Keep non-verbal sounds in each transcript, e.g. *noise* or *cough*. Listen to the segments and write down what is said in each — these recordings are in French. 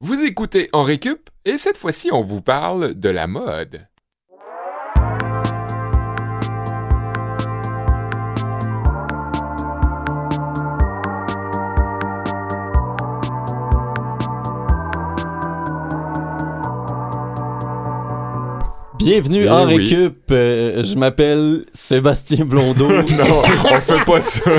Vous écoutez En Récup et cette fois-ci, on vous parle de la mode. Bienvenue Eh en oui. récup. Euh, je m'appelle Sébastien Blondeau. *laughs* non, on fait pas ça.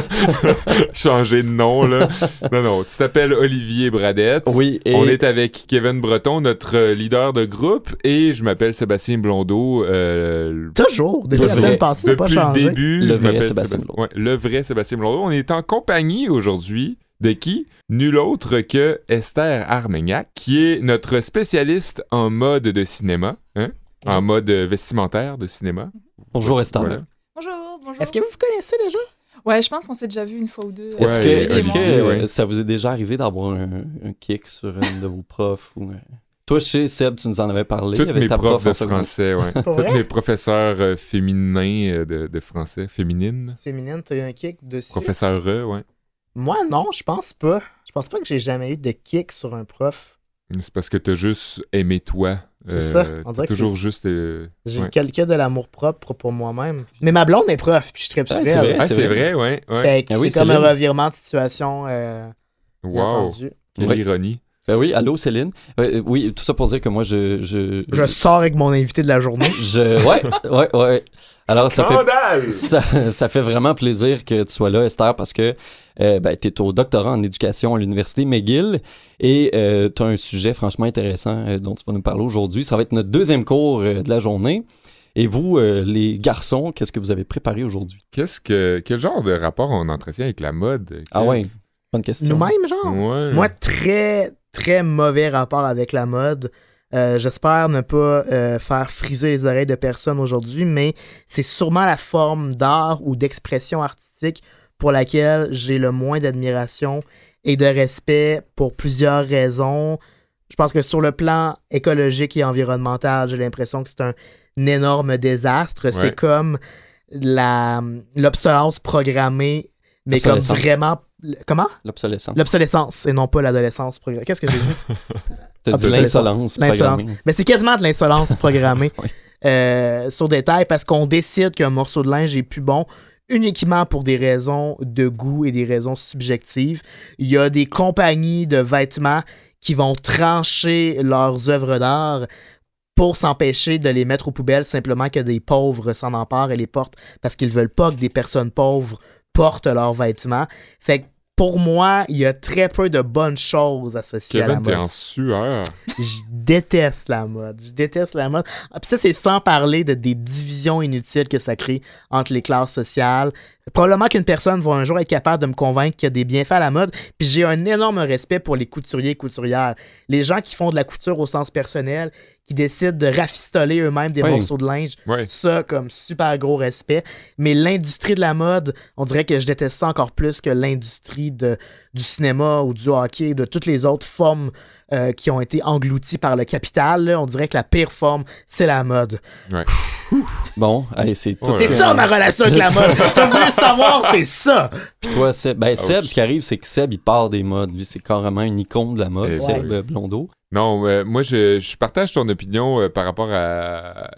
*laughs* Changer de nom, là. Non, non, tu t'appelles Olivier Bradette. oui, et On est avec Kevin Breton, notre euh, leader de groupe, et je m'appelle Sébastien Blondeau. euh, Toujours, depuis la Depuis- semaine passée, n'a pas depuis le changé. début, Le je m'appelle Sébastien Sébastien- ouais, le vrai Sébastien Blondeau. On est en compagnie aujourd'hui de qui? Nul autre que Esther Armagnac, qui est notre spécialiste en mode de cinéma, hein? En mode vestimentaire de cinéma. bonjour Esther. Voilà. Bonjour, bonjour. Est-ce que vous vous connaissez déjà? Ouais, je pense qu'on s'est déjà vu une fois ou deux. Est-ce que, euh, ouais. ça vous est déjà arrivé d'avoir un, un kick sur un de vos profs ou euh, Toi, chez Seb, tu nous en avais parlé Tous avec mes ta profs prof de français, *laughs* Tous vrai? mes professeurs euh, féminins euh, de, de français, féminines. Féminine, t'as eu un kick dessus? Professeur E, ouais. Moi, non, je pense pas. Je pense pas que j'ai jamais eu de kick sur un prof. C'est parce que t'as juste aimé toi. C'est ça, on dirait que toujours c'est- juste. euh, J'ai ouais. quelques de l'amour propre pour moi-même. Mais ma blonde est prof, puis je suis très Ah, c'est vrai. Ah, c'est vrai. vrai, ouais. ouais. Fait que Ah oui, c'est comme un revirement de situation euh, Wow. Quelle ironie. Ben oui, allô Céline? Euh, oui, tout ça pour dire que moi, je... Je, Je sors avec mon invité de la journée. *laughs* je- ouais, ouais, ouais. Alors, ça fait Scandale! Ça, ça fait vraiment plaisir que tu sois là, Esther, parce que euh, ben, tu es au doctorat en éducation à l'Université McGill et tu as un sujet franchement intéressant euh, dont tu vas nous parler aujourd'hui. Ça va être notre deuxième cours euh, de la journée. Et vous, euh, les garçons, qu'est-ce que vous avez préparé aujourd'hui? Qu'est-ce que. Quel genre de rapport on entretient avec la mode? Ah ouais, bonne question. Nous-mêmes, genre? Ouais. Moi, très, très mauvais rapport avec la mode. Euh, J'espère ne pas euh, faire friser les oreilles de personne aujourd'hui, mais c'est sûrement la forme d'art ou d'expression artistique pour laquelle j'ai le moins d'admiration et de respect pour plusieurs raisons. Je pense que sur le plan écologique et environnemental, j'ai l'impression que c'est un énorme désastre. Ouais. C'est comme l'obsolescence programmée, mais comme vraiment... Comment? L'obsolescence. L'obsolescence et non pas l'adolescence programmée. Qu'est-ce que j'ai dit? *laughs* L'insolence. L'insolence. Mais c'est quasiment de l'insolence *laughs* programmée Oui. euh, sur des tailles parce qu'on décide qu'un morceau de linge est plus bon uniquement pour des raisons de goût et des raisons subjectives. Il y a des compagnies de vêtements qui vont trancher leurs œuvres d'art pour s'empêcher de les mettre aux poubelles simplement que des pauvres s'en emparent et les portent parce qu'ils veulent pas que des personnes pauvres portent leurs vêtements. Fait que pour moi, il y a très peu de bonnes choses associées à la mode. en sueur. Je déteste la mode. Je déteste la mode. Ah, Puis ça, c'est sans parler de, des divisions inutiles que ça crée entre les classes sociales. Probablement qu'une personne va un jour être capable de me convaincre qu'il y a des bienfaits à la mode. Puis j'ai un énorme respect pour les couturiers et couturières. Les gens qui font de la couture au sens personnel, qui décident de rafistoler eux-mêmes des Oui. morceaux de linge. Ça, comme super gros respect. Mais l'industrie de la mode, on dirait que je déteste ça encore plus que l'industrie de- du cinéma ou du hockey, de toutes les autres formes euh, qui ont été englouties par le capital. là. On dirait que la pire forme, c'est la mode. Bon, hey, c'est. Ouais. C'est ça ma relation avec la mode. *laughs* T'as voulu savoir, c'est ça. Puis toi, Seb, ben, Seb, Ouch. ce qui arrive, c'est que Seb, il part des modes. Lui, c'est carrément une icône de la mode, Eh Seb Blondeau. Non, euh, moi, je, je partage ton opinion euh, par rapport à,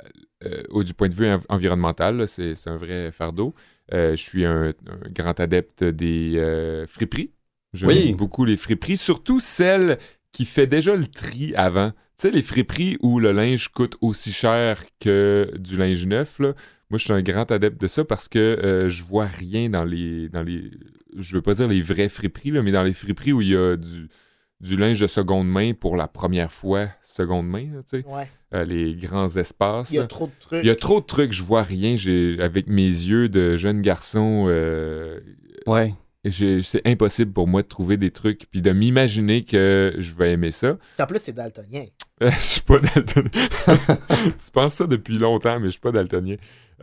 euh, au, du point de vue env- environnemental. C'est c'est un vrai fardeau. Euh, je suis un, un grand adepte des euh, friperies. J'aime Oui. beaucoup les friperies, surtout celles qui fait déjà le tri avant. Tu sais, les friperies où le linge coûte aussi cher que du linge neuf, là. Moi, je suis un grand adepte de ça parce que euh, je vois rien dans les, dans les... Je veux pas dire les vraies friperies, là, mais dans les friperies où il y a du, du linge de seconde main pour la première fois seconde main, là, tu sais. Ouais. Euh, les grands espaces. Il y a trop de trucs. Il y a trop de trucs, je vois rien. J'ai, avec mes yeux de jeune garçon, euh, Ouais. C'est impossible pour moi de trouver des trucs puis de m'imaginer que je vais aimer ça. En plus, c'est daltonien. *laughs* Je suis pas daltonien. *laughs* tu penses ça depuis longtemps, mais je suis pas daltonien.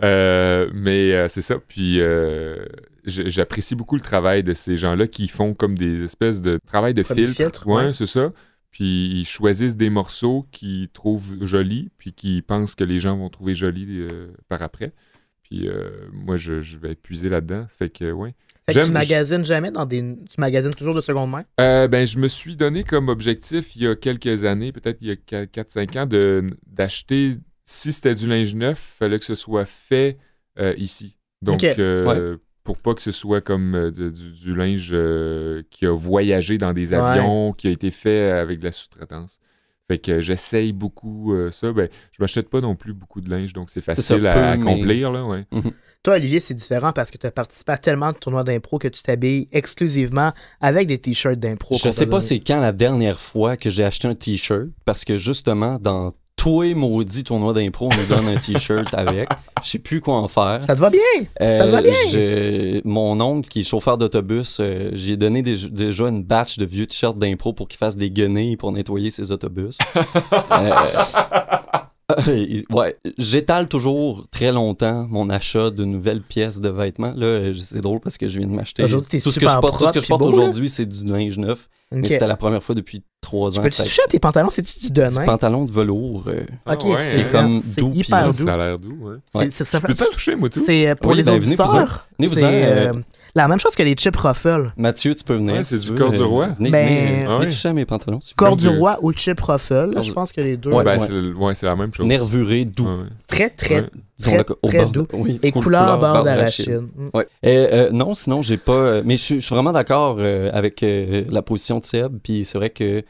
Euh, mais euh, c'est ça. Puis euh, j'apprécie beaucoup le travail de ces gens-là qui font comme des espèces de travail de Comme filtre. ouais, ouais. c'est ça. Puis ils choisissent des morceaux qu'ils trouvent jolis, puis qu'ils pensent que les gens vont trouver jolis par après. Puis euh, moi, je, je vais puiser là-dedans. Fait que, ouais. Fait que tu magasines jamais dans des. Tu magasines toujours de seconde main? Euh, ben, je me suis donné comme objectif il y a quelques années, peut-être il y a 4-5 ans, de- d'acheter, si c'était du linge neuf, fallait que ce soit fait euh, ici. Donc, Ok. euh, pour pas que ce soit comme de- du, du linge euh, qui a voyagé dans des avions, qui a été fait avec de la sous-traitance. Fait que j'essaye beaucoup euh, ça. Ben, je m'achète pas non plus beaucoup de linge, donc c'est ça, facile peu, à mais- accomplir. Là, ouais. Toi, Olivier, c'est différent parce que tu as participé à tellement de tournois d'impro que tu t'habilles exclusivement avec des t-shirts d'impro. Je sais pas c'est quand la dernière fois que j'ai acheté un t-shirt parce que justement dans tous les maudits tournois d'impro, on nous donne un t-shirt avec. Je sais plus quoi en faire. Ça te va bien? Euh, ça va bien? je- mon oncle qui est chauffeur d'autobus, euh, j'ai donné des- déjà une batch de vieux t-shirts d'impro pour qu'il fasse des guenilles pour nettoyer ses autobus. *laughs* Euh, euh, ouais, j'étale toujours très longtemps mon achat de nouvelles pièces de vêtements. Là, euh, c'est drôle parce que je viens de m'acheter. Tout ce que je porte, tout ce que propre je puis porte beau, là. aujourd'hui, c'est du linge neuf. Mais c'était la première fois depuis trois Tu ans. peux-tu Fait que toucher à tes pantalons? C'est-tu du du denain? pantalon de velours. euh, Ok, Ah ouais, c'est hein? comme c'est doux, hyper doux. Ça a l'air doux. Ouais. C'est- Ouais. c'est- ça fait Peux-tu pas- toucher, moi, tout? C'est euh, pour Oui, les ben, auditeurs. Venez-vous-en, C'est euh, euh, la même chose que les chips ruffles. Mathieu, tu peux venir. Ouais, si c'est du veux, corps du euh, roi. Venez, Ben, venez, Ah venez ouais. toucher à mes pantalons. vous Corps du roi ou chip ruffle. Je pense que les deux. Ouais. Ben, c'est ouais, c'est la même chose. Nervuré, doux. Très, très, très, au très bord- doux. oui, Et couleur couleur beurre d'arachide. Mm. Ouais. Euh, euh, non, sinon, j'ai pas. euh, mais je suis- je suis vraiment d'accord euh, avec euh, la position de Seb. Puis c'est vrai que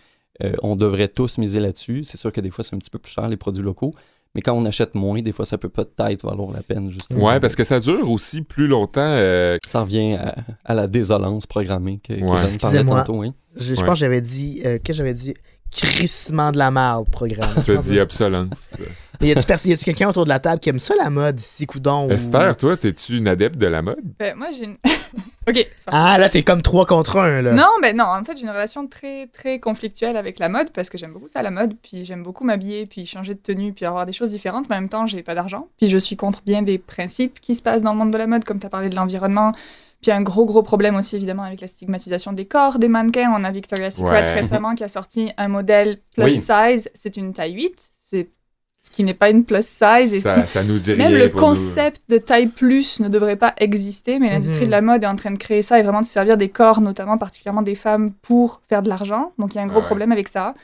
euh, on devrait tous miser là-dessus. C'est sûr que des fois, c'est un petit peu plus cher, les produits locaux. Mais quand on achète moins, des fois, ça peut peut-être valoir la peine, justement. Ouais, parce que ça dure aussi plus longtemps. euh, Ça revient à, à la désolance programmée que, Ouais. Excusez-moi. tantôt. hein. Je, je Ouais. pense que j'avais dit. euh, Qu'est-ce que j'avais dit? Crissement de la marde, programme. tu as dit obsolence. Y a-tu pers- quelqu'un autour de la table qui aime ça, la mode, ici, coudon? ou- Esther, toi, t'es-tu une adepte de la mode? Ben, moi, j'ai une. *laughs* ok, c'est parti. Ah, là, t'es comme 3 contre 1, là. Non, ben non, en fait, j'ai une relation très, très conflictuelle avec la mode parce que j'aime beaucoup ça, la mode, puis j'aime beaucoup m'habiller, puis changer de tenue, puis avoir des choses différentes, mais en même temps, j'ai pas d'argent. Puis je suis contre bien des principes qui se passent dans le monde de la mode, comme tu as parlé de l'environnement. Puis un gros, gros problème aussi, évidemment, avec la stigmatisation des corps, des mannequins. On a Victoria's Secret Ouais. récemment qui a sorti un modèle plus Oui. size. C'est une taille 8, c'est ce qui n'est pas une plus size. Et Ça, ça nous dit même le nous. concept de taille plus ne devrait pas exister, mais l'industrie Mhm. de la mode est en train de créer ça et vraiment de se servir des corps, notamment particulièrement des femmes, pour faire de l'argent. Donc il y a un gros Ah ouais. problème avec ça.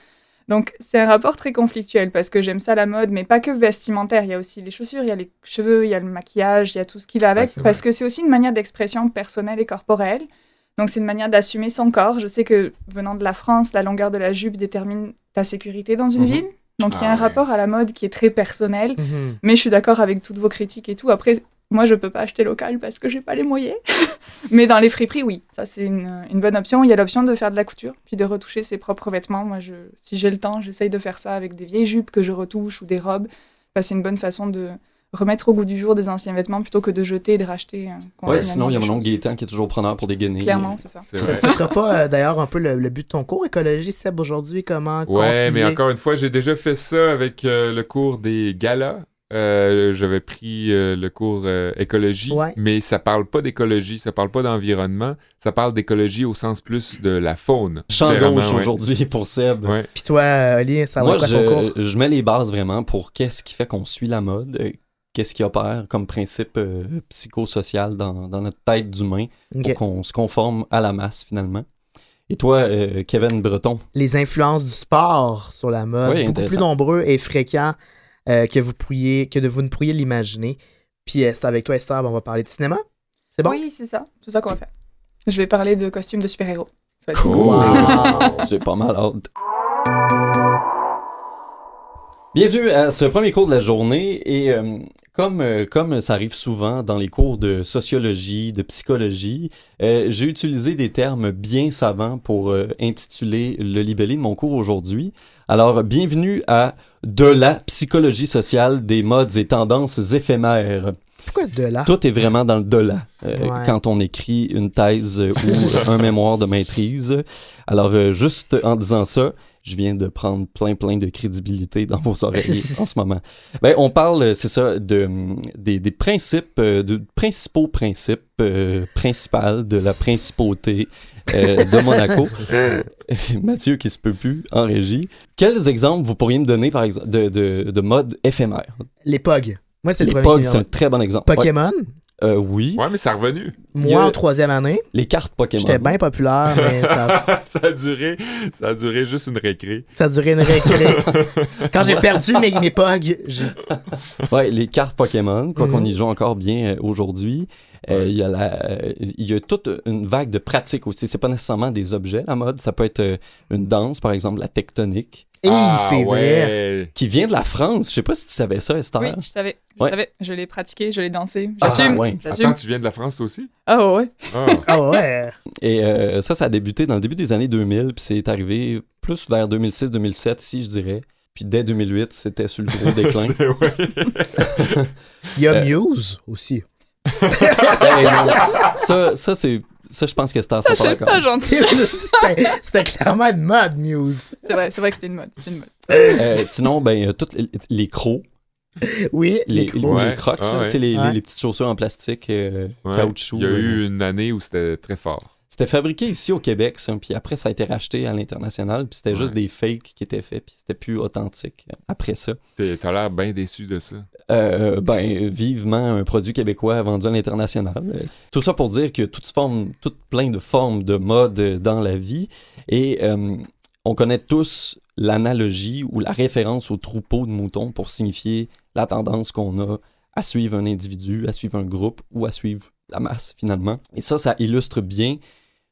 Donc c'est un rapport très conflictuel parce que j'aime ça la mode, mais pas que vestimentaire. Il y a aussi les chaussures, il y a les cheveux, il y a le maquillage, il y a tout ce qui va avec. Ouais, parce que c'est aussi une manière d'expression personnelle et corporelle. Donc c'est une manière d'assumer son corps. Je sais que venant de la France, la longueur de la jupe détermine ta sécurité dans une Mhm. ville. Donc il y a Ah un ouais. rapport à la mode qui est très personnel. Mhm. Mais je suis d'accord avec toutes vos critiques et tout. Après, moi, je peux pas acheter local parce que j'ai pas les moyens. *laughs* Mais dans les friperies, oui, ça c'est une, une bonne option. Il y a l'option de faire de la couture, puis de retoucher ses propres vêtements. Moi, je, si j'ai le temps, j'essaye de faire ça avec des vieilles jupes que je retouche ou des robes. Enfin, c'est une bonne façon de remettre au goût du jour des anciens vêtements plutôt que de jeter et de racheter. euh, Ouais, sinon, il y a mon oncle. Gaétan qui est toujours preneur pour des guenilles. Clairement, c'est ça. Ce sera pas euh, d'ailleurs un peu le, le but de ton cours écologie, Seb, aujourd'hui? Comment Ouais, concilier? mais encore une fois, j'ai déjà fait ça avec euh, le cours des galas. Euh, J'avais pris euh, le cours euh, écologie, Ouais. mais ça parle pas d'écologie, ça parle pas d'environnement, ça parle d'écologie au sens plus de la faune. Champ gauche ouais. aujourd'hui pour Seb. Ouais. Puis toi, Oli, ça va Moi, quoi ton cours? je, je mets les bases vraiment pour qu'est-ce qui fait qu'on suit la mode, qu'est-ce qui opère comme principe euh, psychosocial dans, dans notre tête d'humain pour qu'on se conforme à la masse finalement. Et toi, euh, Kevin Breton, Les influences du sport sur la mode, Oui, beaucoup plus nombreux et fréquents euh, que, vous pourriez, que de vous ne pourriez l'imaginer. Puis euh, c'est avec toi, Esther, on va parler de cinéma. C'est bon? Oui, c'est ça. C'est ça qu'on va faire. Je vais parler de costumes de super-héros. Cool. Wow. *laughs* j'ai pas mal hâte. Bienvenue à ce premier cours de la journée et euh, comme, euh, comme ça arrive souvent dans les cours de sociologie, de psychologie, euh, j'ai utilisé des termes bien savants pour euh, intituler le libellé de mon cours aujourd'hui. Alors, bienvenue à De la psychologie sociale des modes et tendances éphémères. Pourquoi de là? Tout est vraiment dans le de là euh, Ouais. quand on écrit une thèse ou un *laughs* mémoire de maîtrise. Alors, juste en disant ça, je viens de prendre plein, plein de crédibilité dans vos *laughs* oreilles en ce moment. Ben, on parle, euh, c'est ça, de, hum, des, des principes, euh, de principaux principes euh, principaux de la principauté euh, de Monaco. *laughs* Mathieu qui se peut plus en régie. Quels exemples vous pourriez me donner, par exemple, de, de, de mode éphémère? Les POG. Moi, c'est le Les premier POG, c'est un très bon exemple. Ouais. Euh, oui. Ouais, mais ça a revenu. Moi, a- en troisième année, Les cartes Pokémon. j'étais bien populaire, *laughs* mais ça, ça, a duré, ça a duré juste une récré. ça a duré une récré. *laughs* Quand j'ai perdu mes, mes pogs, Ouais, les cartes Pokémon, quoi qu'on Mhm. y joue encore bien euh, aujourd'hui. Euh, Il y, a la- euh, il y a toute une vague de pratiques aussi. C'est pas nécessairement des objets, la mode. Ça peut être euh, une danse, par exemple, la tectonique, Hey, ah, c'est vrai. ouais. qui vient de la France. Je sais pas si tu savais ça, Esther. Oui, je savais. Je Ouais. savais. Je l'ai pratiqué, je l'ai dansé. Ah, J'assume. ouais. J'assume. Attends, tu viens de la France toi aussi? Ah ouais. Ah. *laughs* Ah ouais. Et euh, ça, ça a débuté dans le début des années 2000, puis c'est arrivé plus vers 2006-2007, si je dirais. Puis dès 2008, c'était sur le gros *laughs* déclin. C'est- ouais. Il y a Euh, Muse aussi. Hey, non. Ça, ça c'est. Ça, je pense que Esther Ça, c'est pas gentil. *laughs* C'était c'était clairement une mode, Muse. C'est vrai, c'est vrai que c'était une mode. C'était une mode. Euh, sinon, ben, euh, toutes les, les crocs, Oui, les, les crocs. Ouais. les crocs, Ah ouais. les, Ouais. les- les petites chaussures en plastique, euh, Ouais. caoutchouc. Il y a euh, eu une année où c'était très fort. C'était fabriqué ici au Québec, ça, puis après, ça a été racheté à l'international, puis c'était juste des fakes qui étaient faits, puis c'était plus authentique euh, après ça. T'as l'air bien déçu de ça. Euh, ben, vivement un produit québécois vendu à l'international. Tout ça pour dire que toute forme, toute plein de formes de mode dans la vie. Et euh, on connaît tous l'analogie ou la référence au troupeau de moutons pour signifier la tendance qu'on a à suivre un individu, à suivre un groupe ou à suivre la masse finalement. Et ça, ça illustre bien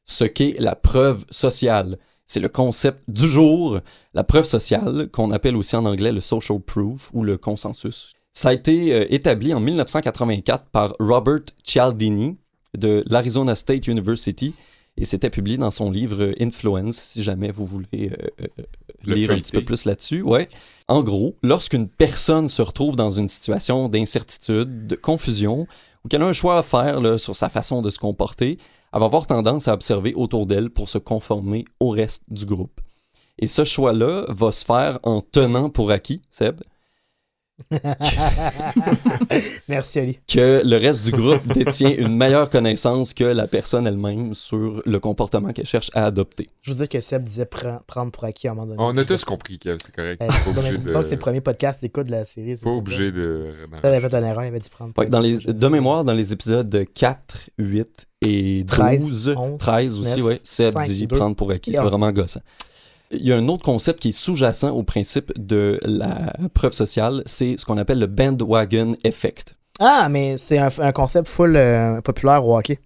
ce qu'est la preuve sociale. C'est le concept du jour, la preuve sociale, qu'on appelle aussi en anglais le social proof ou le consensus. Ça a été euh, établi en 1984 par Robert Cialdini de l'Arizona State University et c'était publié dans son livre Influence, si jamais vous voulez euh, euh, lire un petit peu plus là-dessus. Ouais. En gros, lorsqu'une personne se retrouve dans une situation d'incertitude, de confusion, ou qu'elle a un choix à faire là, sur sa façon de se comporter, va avoir tendance à observer autour d'elle pour se conformer au reste du groupe. Et ce choix-là va se faire en tenant pour acquis, Seb, *laughs* Merci, Ali. que le reste du groupe *laughs* détient une meilleure connaissance que la personne elle-même sur le comportement qu'elle cherche à adopter. Je vous dis que Seb disait pre- prendre pour acquis à un moment donné. On a tous compris que c'est correct. Non, mais obligé c'est le premier podcast d'écoute de la série. pas obligé de. Ça avait fait une erreur, il avait dû prendre. Que dans les, de mémoire, dans les épisodes 4, 8 et 12, 13, 11, 13 aussi, 9, ouais, Seb 5, dit 2, prendre pour acquis, c'est un. vraiment gossant. Il y a un autre concept qui est sous-jacent au principe de la preuve sociale, c'est ce qu'on appelle le bandwagon effect. Ah, mais c'est un, un concept full euh, populaire au hockey.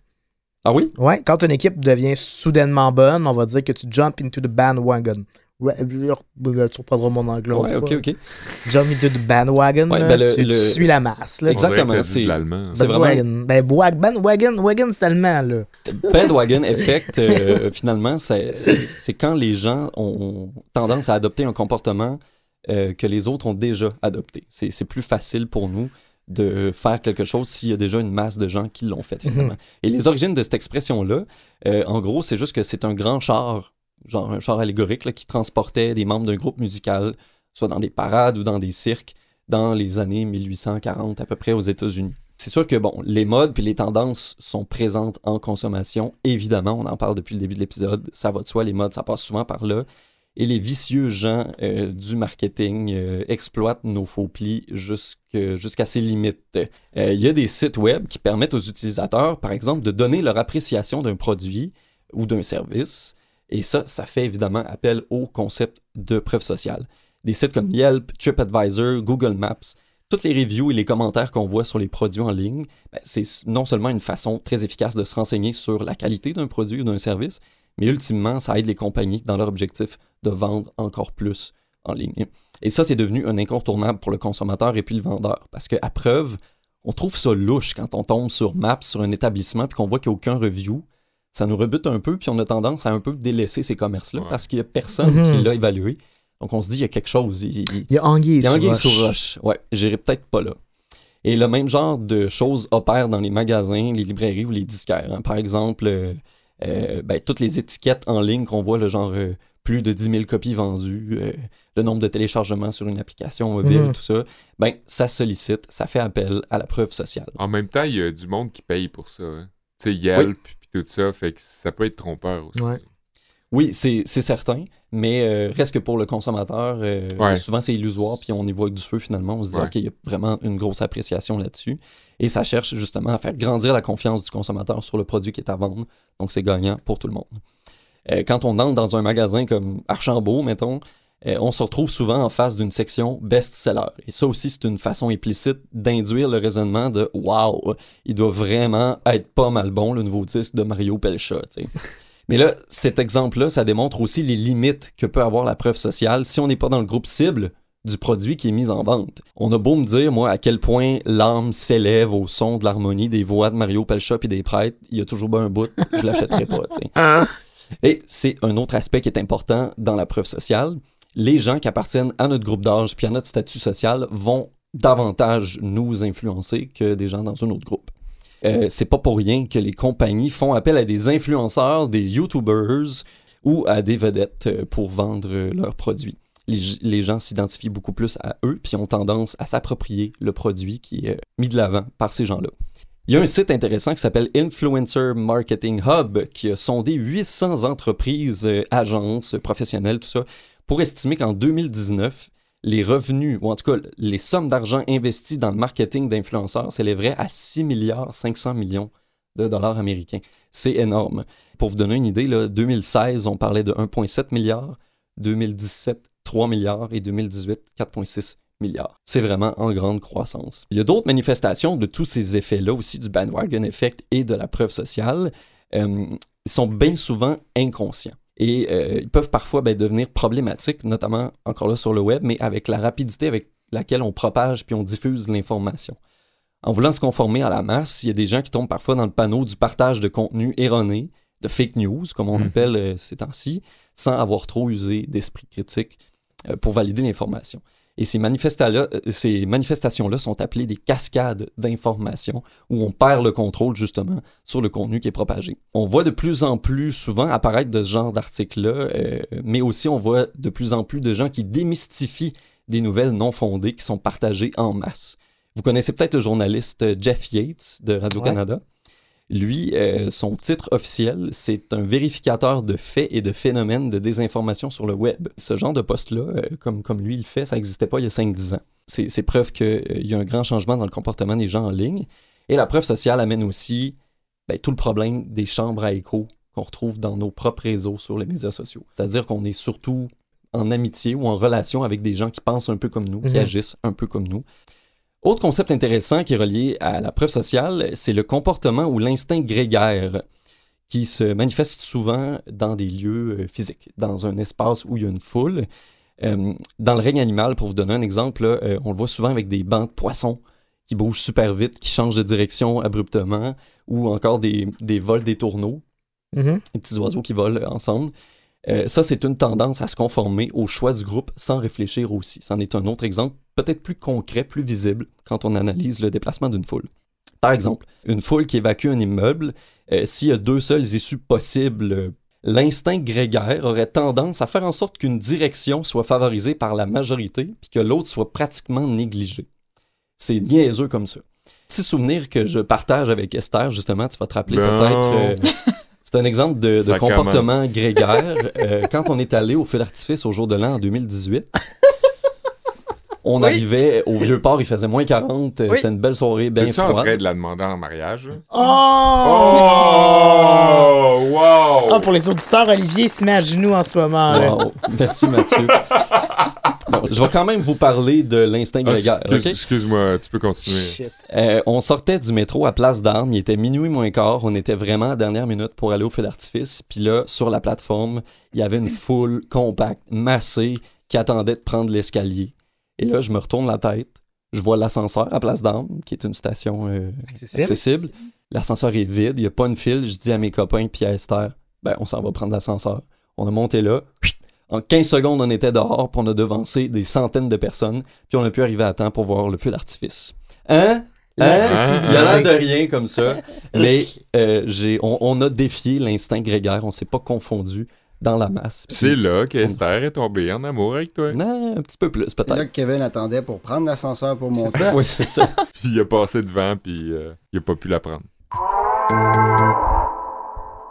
Ah oui? Ouais, quand une équipe devient soudainement bonne, on va dire que tu jump into the bandwagon. Ouais, euh, tu reprendras mon anglais. Ouais, ok, ok. Jump into the bandwagon. Ouais, là, ben, le- tu, tu le- suis la masse. Là. Exactement, c'est- l'allemand. c'est vraiment-. Ben, wag- bandwagon, wagon, c'est allemand, là. Bandwagon effect, *laughs* euh, finalement, c'est quand les gens ont tendance à adopter un comportement euh, que les autres ont déjà adopté. C'est plus facile pour nous de faire quelque chose s'il y a déjà une masse de gens qui l'ont fait finalement. Et les origines de cette expression-là, euh, en gros, c'est juste que c'est un grand char, genre un char allégorique qui transportait des membres d'un groupe musical, soit dans des parades ou dans des cirques, dans les années 1840 à peu près aux États-Unis. C'est sûr que bon, les modes puis les tendances sont présentes en consommation. Évidemment, on en parle depuis le début de l'épisode. Ça va de soi, les modes, ça passe souvent par là. Et les vicieux gens euh, du marketing euh, exploitent nos faux plis jusqu'à ses limites. Euh, Il y a des sites web qui permettent aux utilisateurs, par exemple, de donner leur appréciation d'un produit ou d'un service. Et ça, ça fait évidemment appel au concept de preuve sociale. Des sites comme Yelp, TripAdvisor, Google Maps, toutes les reviews et les commentaires qu'on voit sur les produits en ligne, ben, c'est non seulement une façon très efficace de se renseigner sur la qualité d'un produit ou d'un service, mais ultimement, ça aide les compagnies dans leur objectif de vendre encore plus en ligne. Et ça, c'est devenu un incontournable pour le consommateur et puis le vendeur. Parce qu'à preuve, on trouve ça louche quand on tombe sur Maps, sur un établissement, puis qu'on voit qu'il n'y a aucun review. Ça nous rebute un peu, puis on a tendance à un peu délaisser ces commerces-là Ouais. parce qu'il n'y a personne Mhm. qui l'a évalué. Donc on se dit, il y a quelque chose. il- il- Il y a Anguille il y a sur anguille roche. sous roche. Ouais, j'irai peut-être pas là. Et le même genre de choses opèrent dans les magasins, les librairies ou les disquaires. hein. Par exemple, euh, euh, ben, toutes les étiquettes en ligne qu'on voit, le genre euh, plus de 10 000 copies vendues, euh, le nombre de téléchargements sur une application mobile, Mhm. tout ça, ben, ça sollicite, ça fait appel à la preuve sociale. En même temps, il y a du monde qui paye pour ça. hein. Tu sais, Yelp puis tout ça, fait que ça peut être trompeur aussi. Ouais. Oui, c'est c'est certain, mais euh, reste que pour le consommateur, euh, Ouais. souvent c'est illusoire, puis on y voit avec du feu finalement. On se dit, Ouais. OK, il y a vraiment une grosse appréciation là-dessus. Et ça cherche justement à faire grandir la confiance du consommateur sur le produit qui est à vendre. Donc c'est gagnant pour tout le monde. Euh, quand on entre dans un magasin comme Archambault, mettons, on se retrouve souvent en face d'une section best-seller. Et ça aussi, c'est une façon implicite d'induire le raisonnement de Waouh, il doit vraiment être pas mal bon, le nouveau disque de Mario Pelcha. *laughs* Mais là, cet exemple-là, ça démontre aussi les limites que peut avoir la preuve sociale si on n'est pas dans le groupe cible du produit qui est mis en vente. On a beau me dire, moi, à quel point l'âme s'élève au son de l'harmonie des voix de Mario Pelcha et des prêtres, il y a toujours bien un bout, je l'achèterai pas. *laughs* Hein? Et c'est un autre aspect qui est important dans la preuve sociale. Les gens qui appartiennent à notre groupe d'âge puis à notre statut social vont davantage nous influencer que des gens dans un autre groupe. Euh, c'est pas pour rien que les compagnies font appel à des influenceurs, des YouTubers ou à des vedettes euh, pour vendre euh, leurs produits. Les, gens s'identifient beaucoup plus à eux puis ont tendance à s'approprier le produit qui est mis de l'avant par ces gens-là. Il y a un site intéressant qui s'appelle Influencer Marketing Hub qui a sondé 800 entreprises, agences, professionnelles, tout ça, pour estimer qu'en 2019, les revenus, ou en tout cas les sommes d'argent investies dans le marketing d'influenceurs s'élèveraient à 6 milliards 500 millions de dollars américains. C'est énorme. Pour vous donner une idée, là, 2016, on parlait de 1,7 milliard, 2017, 3 milliards et 2018, 4,6 milliards. C'est vraiment en grande croissance. Il y a d'autres manifestations de tous ces effets-là aussi, du bandwagon effect et de la preuve sociale. Euh, ils sont bien souvent inconscients. Et euh, ils peuvent parfois ben, devenir problématiques, notamment encore là sur le web, mais avec la rapidité avec laquelle on propage puis on diffuse l'information. En voulant se conformer à la masse, il y a des gens qui tombent parfois dans le panneau du partage de contenu erroné, de fake news, comme on Mhm. appelle euh, ces temps-ci, sans avoir trop usé d'esprit critique euh, pour valider l'information. Et euh, ces manifestations-là sont appelées des cascades d'informations où on perd le contrôle justement sur le contenu qui est propagé. On voit de plus en plus souvent apparaître de ce genre d'articles-là, euh, mais aussi on voit de plus en plus de gens qui démystifient des nouvelles non fondées qui sont partagées en masse. Vous connaissez peut-être le journaliste euh, Jeff Yates de Radio-Canada? Lui, euh, son titre officiel, c'est un vérificateur de faits et de phénomènes de désinformation sur le web. Ce genre de poste-là, euh, comme, comme lui il le fait, ça n'existait pas il y a 5-10 ans. C'est c'est preuve qu'il y a un grand changement dans le comportement des gens en ligne. Et la preuve sociale amène aussi ben, tout le problème des chambres à écho qu'on retrouve dans nos propres réseaux sur les médias sociaux. C'est-à-dire qu'on est surtout en amitié ou en relation avec des gens qui pensent un peu comme nous, qui Mhm. agissent un peu comme nous. Autre concept intéressant qui est relié à la preuve sociale, c'est le comportement ou l'instinct grégaire qui se manifeste souvent dans des lieux euh, physiques, dans un espace où il y a une foule. Euh, dans le règne animal, pour vous donner un exemple, là, euh, on le voit souvent avec des bancs de poissons qui bougent super vite, qui changent de direction abruptement, ou encore des, des vols des tourneaux, Mhm. les petits oiseaux qui volent ensemble. Euh, ça, c'est une tendance à se conformer au choix du groupe sans réfléchir aussi. C'en est un autre exemple, peut-être plus concret, plus visible, quand on analyse le déplacement d'une foule. Par exemple, une foule qui évacue un immeuble, euh, s'il y a deux seules issues possibles, euh, l'instinct grégaire aurait tendance à faire en sorte qu'une direction soit favorisée par la majorité, puis que l'autre soit pratiquement négligée. C'est niaiseux comme ça. Petit souvenir que je partage avec Esther, justement, tu vas te rappeler Bon. peut-être. euh, c'est un exemple de, comportement commence. grégaire. Euh, quand on est allé au feu d'artifice au jour de l'an en 2018, on Oui. arrivait au vieux port, il faisait moins 40, euh, Oui. c'était une belle soirée, bien Es-tu en train froide. de la demander en mariage? Oh! Oh! Wow! Ah, pour les auditeurs, Olivier se met à genoux en ce moment. Wow. Merci Mathieu. Bon, je vais quand même vous parler de l'instinct Ah, excuse-? Excuse-moi, tu peux continuer. Shit. Euh, on sortait du métro à Place d'Armes, il était minuit moins quart, on était vraiment à dernière minute pour aller au feu d'artifice. Puis là, sur la plateforme, il y avait une foule compacte, massée, qui attendait de prendre l'escalier. Et là, je me retourne la tête, je vois l'ascenseur à Place d'Armes, qui est une station euh, Accessible. accessible. L'ascenseur est vide, il n'y a pas une file. Je dis à mes copains puis à Esther, ben on s'en va prendre l'ascenseur. On a monté là. En 15 secondes, on était dehors, puis on a devancé des centaines de personnes, puis on a pu arriver à temps pour voir le feu d'artifice. Hein? Hein? Il y a l'air de rien comme ça, mais euh, j'ai, on, on a défié l'instinct grégaire, on s'est pas confondu dans la masse. C'est là qu'Esther est tombée en amour avec toi. Non, un petit peu plus C'est là peut-être. que Kevin attendait pour prendre l'ascenseur pour monter. ça. Oui, c'est ça. *laughs* Puis il a passé devant, puis euh, il a pas pu la prendre.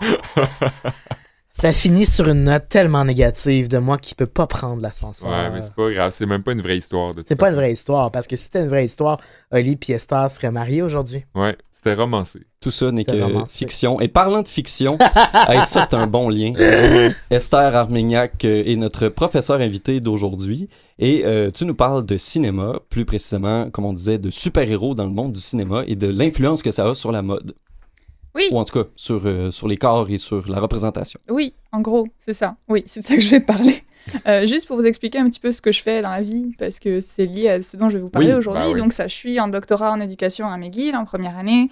*laughs* Ça finit sur une note tellement négative de moi qui peut pas prendre l'ascenseur. Ouais, mais c'est pas grave, c'est même pas une vraie histoire. C'est pas une vraie histoire, parce que si c'était une vraie histoire, Oli et Esther seraient mariés aujourd'hui. Ouais, c'était romancé. Tout ça n'est que romancé. fiction. Et parlant de fiction, *laughs* hey, ça c'est un bon lien. *laughs* Esther Armignac euh, est notre professeur invité d'aujourd'hui et euh, tu nous parles de cinéma, plus précisément, comme on disait, de super-héros dans le monde du cinéma et de l'influence que ça a sur la mode. Oui. Ou en tout cas, sur, euh, sur les corps et sur la représentation. Oui, en gros, c'est ça. Oui, c'est de ça que je vais parler. *laughs* Euh, juste pour vous expliquer un petit peu ce que je fais dans la vie, parce que c'est lié à ce dont je vais vous parler Oui, aujourd'hui. bah oui. Donc ça, je suis en doctorat en éducation à McGill en première année.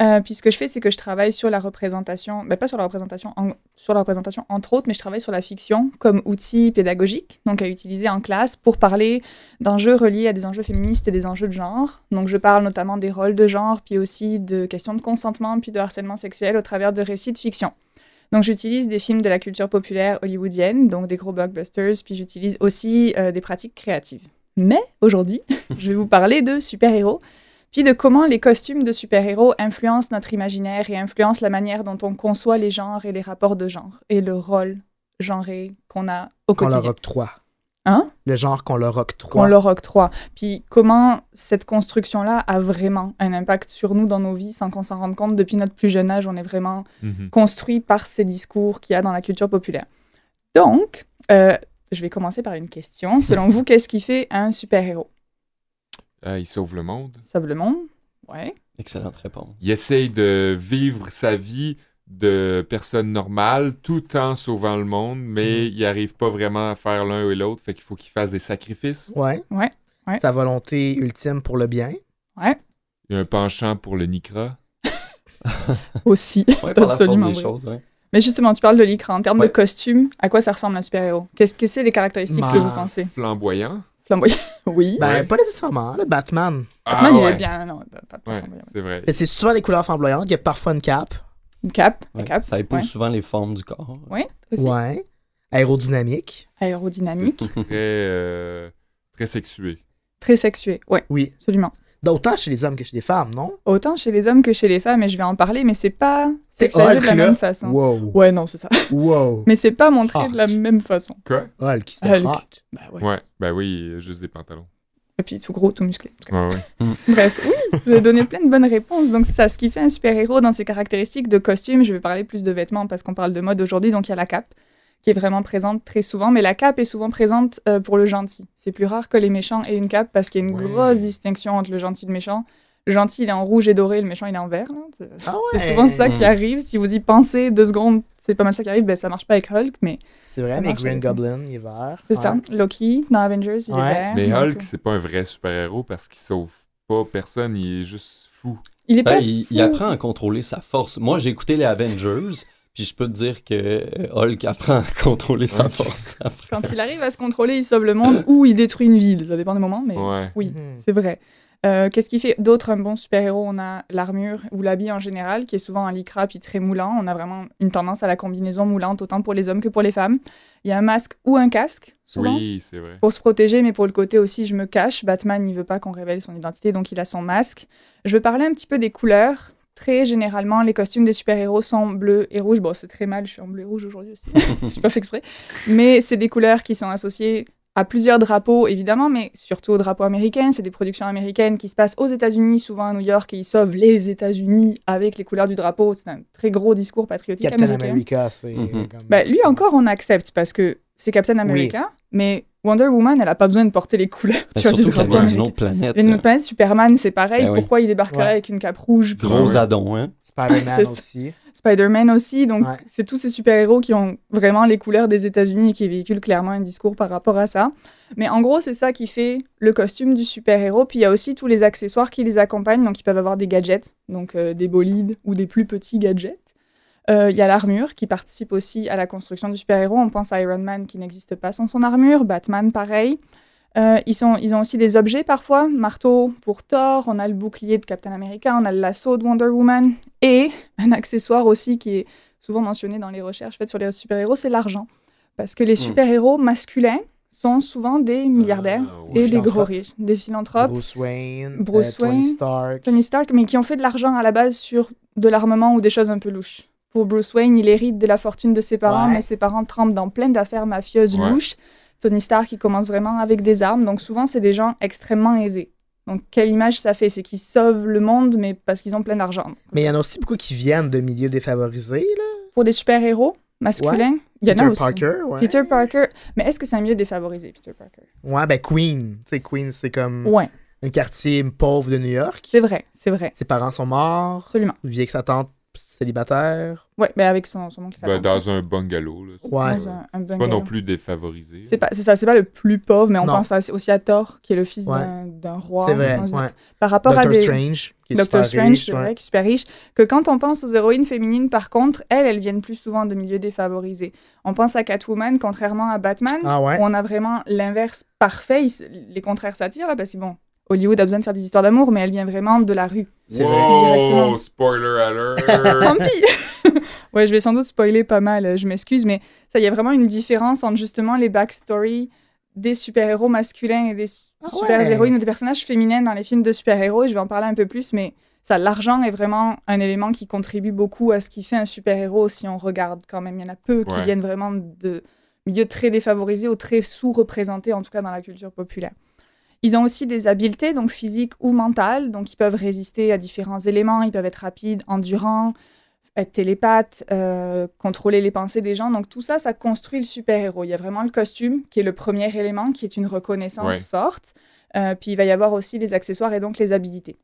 Euh, puis ce que je fais, c'est que je travaille sur la représentation, ben pas sur la représentation, en- sur la représentation entre autres, mais je travaille sur la fiction comme outil pédagogique, donc à utiliser en classe pour parler d'enjeux reliés à des enjeux féministes et des enjeux de genre. Donc je parle notamment des rôles de genre, puis aussi de questions de consentement, puis de harcèlement sexuel au travers de récits de fiction. Donc j'utilise des films de la culture populaire hollywoodienne, donc des gros blockbusters, puis j'utilise aussi euh, des pratiques créatives. Mais aujourd'hui, *laughs* je vais vous parler de super-héros, puis de comment les costumes de super-héros influencent notre imaginaire et influencent la manière dont on conçoit les genres et les rapports de genre, et le rôle genré qu'on a au Qu'on leur quotidien. octroie. Hein? Le genre qu'on leur qu'on octroie. leur octroie. Puis comment cette construction-là a vraiment un impact sur nous dans nos vies sans qu'on s'en rende compte. Depuis notre plus jeune âge, on est vraiment Mhm. construit par ces discours qu'il y a dans la culture populaire. Donc, euh, je vais commencer par une question. Selon vous, qu'est-ce qui fait un super-héros? Ah, il sauve le monde. Sauve le monde Ouais. Excellente réponse. Il essaye de vivre sa vie de personne normale tout en sauvant le monde, mais il n'arrive pas vraiment à faire l'un et l'autre, fait qu'il faut qu'il fasse des sacrifices. Ouais. Ouais, ouais. Sa volonté ultime pour le bien. Ouais. Il y a un penchant pour le Nikra. *laughs* Aussi. Ouais, c'est par la force absolument des vrai. choses. ouais. Mais justement, tu parles de l'écran. En termes Ouais. de costume, à quoi ça ressemble un super-héros? Qu'est-ce que c'est les caractéristiques Bah, que vous pensez? Flamboyant. Flamboyant. *laughs* Oui. Ben, Ouais. pas nécessairement. Le Batman. Ah Batman, il ouais, est bien. Non, ouais c'est vrai. C'est souvent des couleurs flamboyantes. Il y a parfois une cape. Une cape. Ouais, une cape. Ça épouse ouais. souvent les formes du corps. Aussi. Ouais. Aérodynamique. Aérodynamique. *laughs* *laughs* Très, euh, très sexué. Très sexué. Ouais, Oui. absolument. D'autant chez les hommes que chez les femmes, non? Autant chez les hommes que chez les femmes, et je vais en parler, mais c'est pas C'est sexualisé Hulk, de la là. même façon. Wow. Ouais, non, c'est ça. *laughs* Wow. Mais c'est pas montré de la même façon. Quoi? Hulk, c'était Hulk. hot. Bah ouais. Ouais, ben oui, juste des pantalons. Et puis tout gros, tout musclé. en tout cas. Ouais, ouais. *laughs* Bref, oui, vous avez donné plein de bonnes réponses. Donc c'est ça, ce qui fait un super-héros dans ses caractéristiques de costume, je vais parler plus de vêtements parce qu'on parle de mode aujourd'hui, donc il y a la cape qui est vraiment présente très souvent, mais la cape est souvent présente euh, pour le gentil. C'est plus rare que les méchants aient une cape parce qu'il y a une Ouais. grosse distinction entre le gentil et le méchant. Le gentil, il est en rouge et doré, le méchant, il est en vert. C'est- Ah C'est ouais. souvent ça qui Mm. arrive. Si vous y pensez deux secondes, c'est pas mal ça qui arrive. Ben, ça marche pas avec Hulk, mais C'est vrai, mais Green avec- Goblin, il est vert. c'est Ouais. ça. Loki, dans Avengers, il Ouais. est vert. Mais Hulk, c'est pas un vrai super-héros parce qu'il sauve pas personne, il est juste fou. il est Ben, pas il, il fou. apprend à contrôler sa force. Moi, j'ai écouté les Avengers, puis je peux te dire que euh, Hulk apprend à contrôler sa force. après. Quand il arrive à se contrôler, il sauve le monde ou il détruit une ville. Ça dépend des moments, mais Ouais. oui, Mhm. c'est vrai. Euh, Qu'est-ce qui fait d'autre un bon super-héros? On a l'armure ou l'habit en général, qui est souvent en lycra puis très moulant. On a vraiment une tendance à la combinaison moulante, autant pour les hommes que pour les femmes. Il y a un masque ou un casque, souvent. Oui, c'est vrai. Pour se protéger, mais pour le côté aussi, je me cache. Batman, il veut pas qu'on révèle son identité, donc il a son masque. Je veux parler un petit peu des couleurs. Très généralement, les costumes des super-héros sont bleus et rouges. Bon, c'est très mal, je suis en bleu et rouge aujourd'hui aussi. *laughs* Je suis pas fait exprès. Mais c'est des couleurs qui sont associées à plusieurs drapeaux, évidemment, mais surtout au drapeau américain. C'est des productions américaines qui se passent aux États-Unis, souvent à New York, et ils sauvent les États-Unis avec les couleurs du drapeau. C'est un très gros discours patriotique Captain américain. America, c'est Mhm. Ben, lui encore, on accepte parce que c'est Captain America, mais Wonder Woman, elle a pas besoin de porter les couleurs Ben, tu surtout qu'elle vient d'une autre planète. Une autre planète, Superman, c'est pareil. Ben oui. Pourquoi il débarquerait Ouais. avec une cape rouge Gros Ouais. Adon, hein? Spider-Man C'est- aussi. Spider-Man aussi. Donc, Ouais. c'est tous ces super-héros qui ont vraiment les couleurs des États-Unis et qui véhiculent clairement un discours par rapport à ça. Mais en gros, c'est ça qui fait le costume du super-héros. Puis il y a aussi tous les accessoires qui les accompagnent. Donc, ils peuvent avoir des gadgets, donc euh, des bolides ou des plus petits gadgets. Euh, Il y a l'armure qui participe aussi à la construction du super-héros. On pense à Iron Man qui n'existe pas sans son armure, Batman pareil. Euh, ils, sont, ils ont aussi des objets parfois, marteau pour Thor, on a le bouclier de Captain America, on a le lasso de Wonder Woman, et un accessoire aussi qui est souvent mentionné dans les recherches faites sur les super-héros, c'est l'argent. Parce que les Hmm. super-héros masculins sont souvent des milliardaires Ah, et des gros riches, des philanthropes. Bruce Wayne. Bruce euh, Tony Wayne. Stark. Tony Stark, mais qui ont fait de l'argent à la base sur de l'armement ou des choses un peu louches. Pour Bruce Wayne, il hérite de la fortune de ses parents, Ouais. mais ses parents trempent dans plein d'affaires mafieuses Ouais. louches. Tony Stark, il commence vraiment avec des armes, donc souvent, c'est des gens extrêmement aisés. Donc, quelle image ça fait? C'est qu'ils sauvent le monde, mais parce qu'ils ont plein d'argent. Mais il y en a aussi beaucoup qui viennent de milieux défavorisés. Là. Pour des super-héros masculins, il y en Peter a aussi. Parker, ouais. Peter Parker. Mais est-ce que c'est un milieu défavorisé, Peter Parker? Ouais, ben Queen. Tu sais, Queen, c'est comme Ouais, un quartier pauvre de New York. c'est vrai, c'est vrai. Ses parents sont morts. Absolument. Il vit avec sa tante célibataire. Ouais, mais avec son, son oncle. et sa Ben, dans un bungalow. Là. Ouais. pas- Dans un, un C'est pas bungalow. non plus défavorisé. C'est pas, c'est ça, c'est pas le plus pauvre, mais on Non. pense à- aussi à Thor, qui est le fils Ouais. d'un, d'un roi. c'est vrai, ouais. Par rapport à Doctor des... Strange, qui est Doctor super Strange, riche, c'est ouais. vrai, qui est super riche. Que quand on pense aux héroïnes féminines, par contre, elles, elles viennent plus souvent de milieux défavorisés. On pense à Catwoman, contrairement à Batman, Ah ouais? où on a vraiment l'inverse parfait. Les contraires s'attirent, là, parce que bon, Hollywood a besoin de faire des histoires d'amour, mais elle vient vraiment de la rue. C'est wow, vrai. Directement. spoiler alert! *laughs* Tant pis *laughs* Ouais, je vais sans doute spoiler pas mal, euh, je m'excuse, mais ça, il y a vraiment une différence entre justement les backstories des super-héros masculins et des Ah ouais. super-héroïnes ou des personnages féminins dans les films de super-héros. et Je vais en parler un peu plus, mais ça, l'argent est vraiment un élément qui contribue beaucoup à ce qui fait un super-héros si on regarde quand même. Il y en a peu qui viennent vraiment de milieux très défavorisés ou très sous-représentés, en tout cas dans la culture populaire. Ils ont aussi des habiletés, donc physiques ou mentales, donc ils peuvent résister à différents éléments, ils peuvent être rapides, endurants, être télépathes, euh, contrôler les pensées des gens. Donc tout ça, ça construit le super-héros. Il y a vraiment le costume, qui est le premier élément, qui est une reconnaissance Ouais. forte. Euh, puis il va y avoir aussi les accessoires et donc les habilités.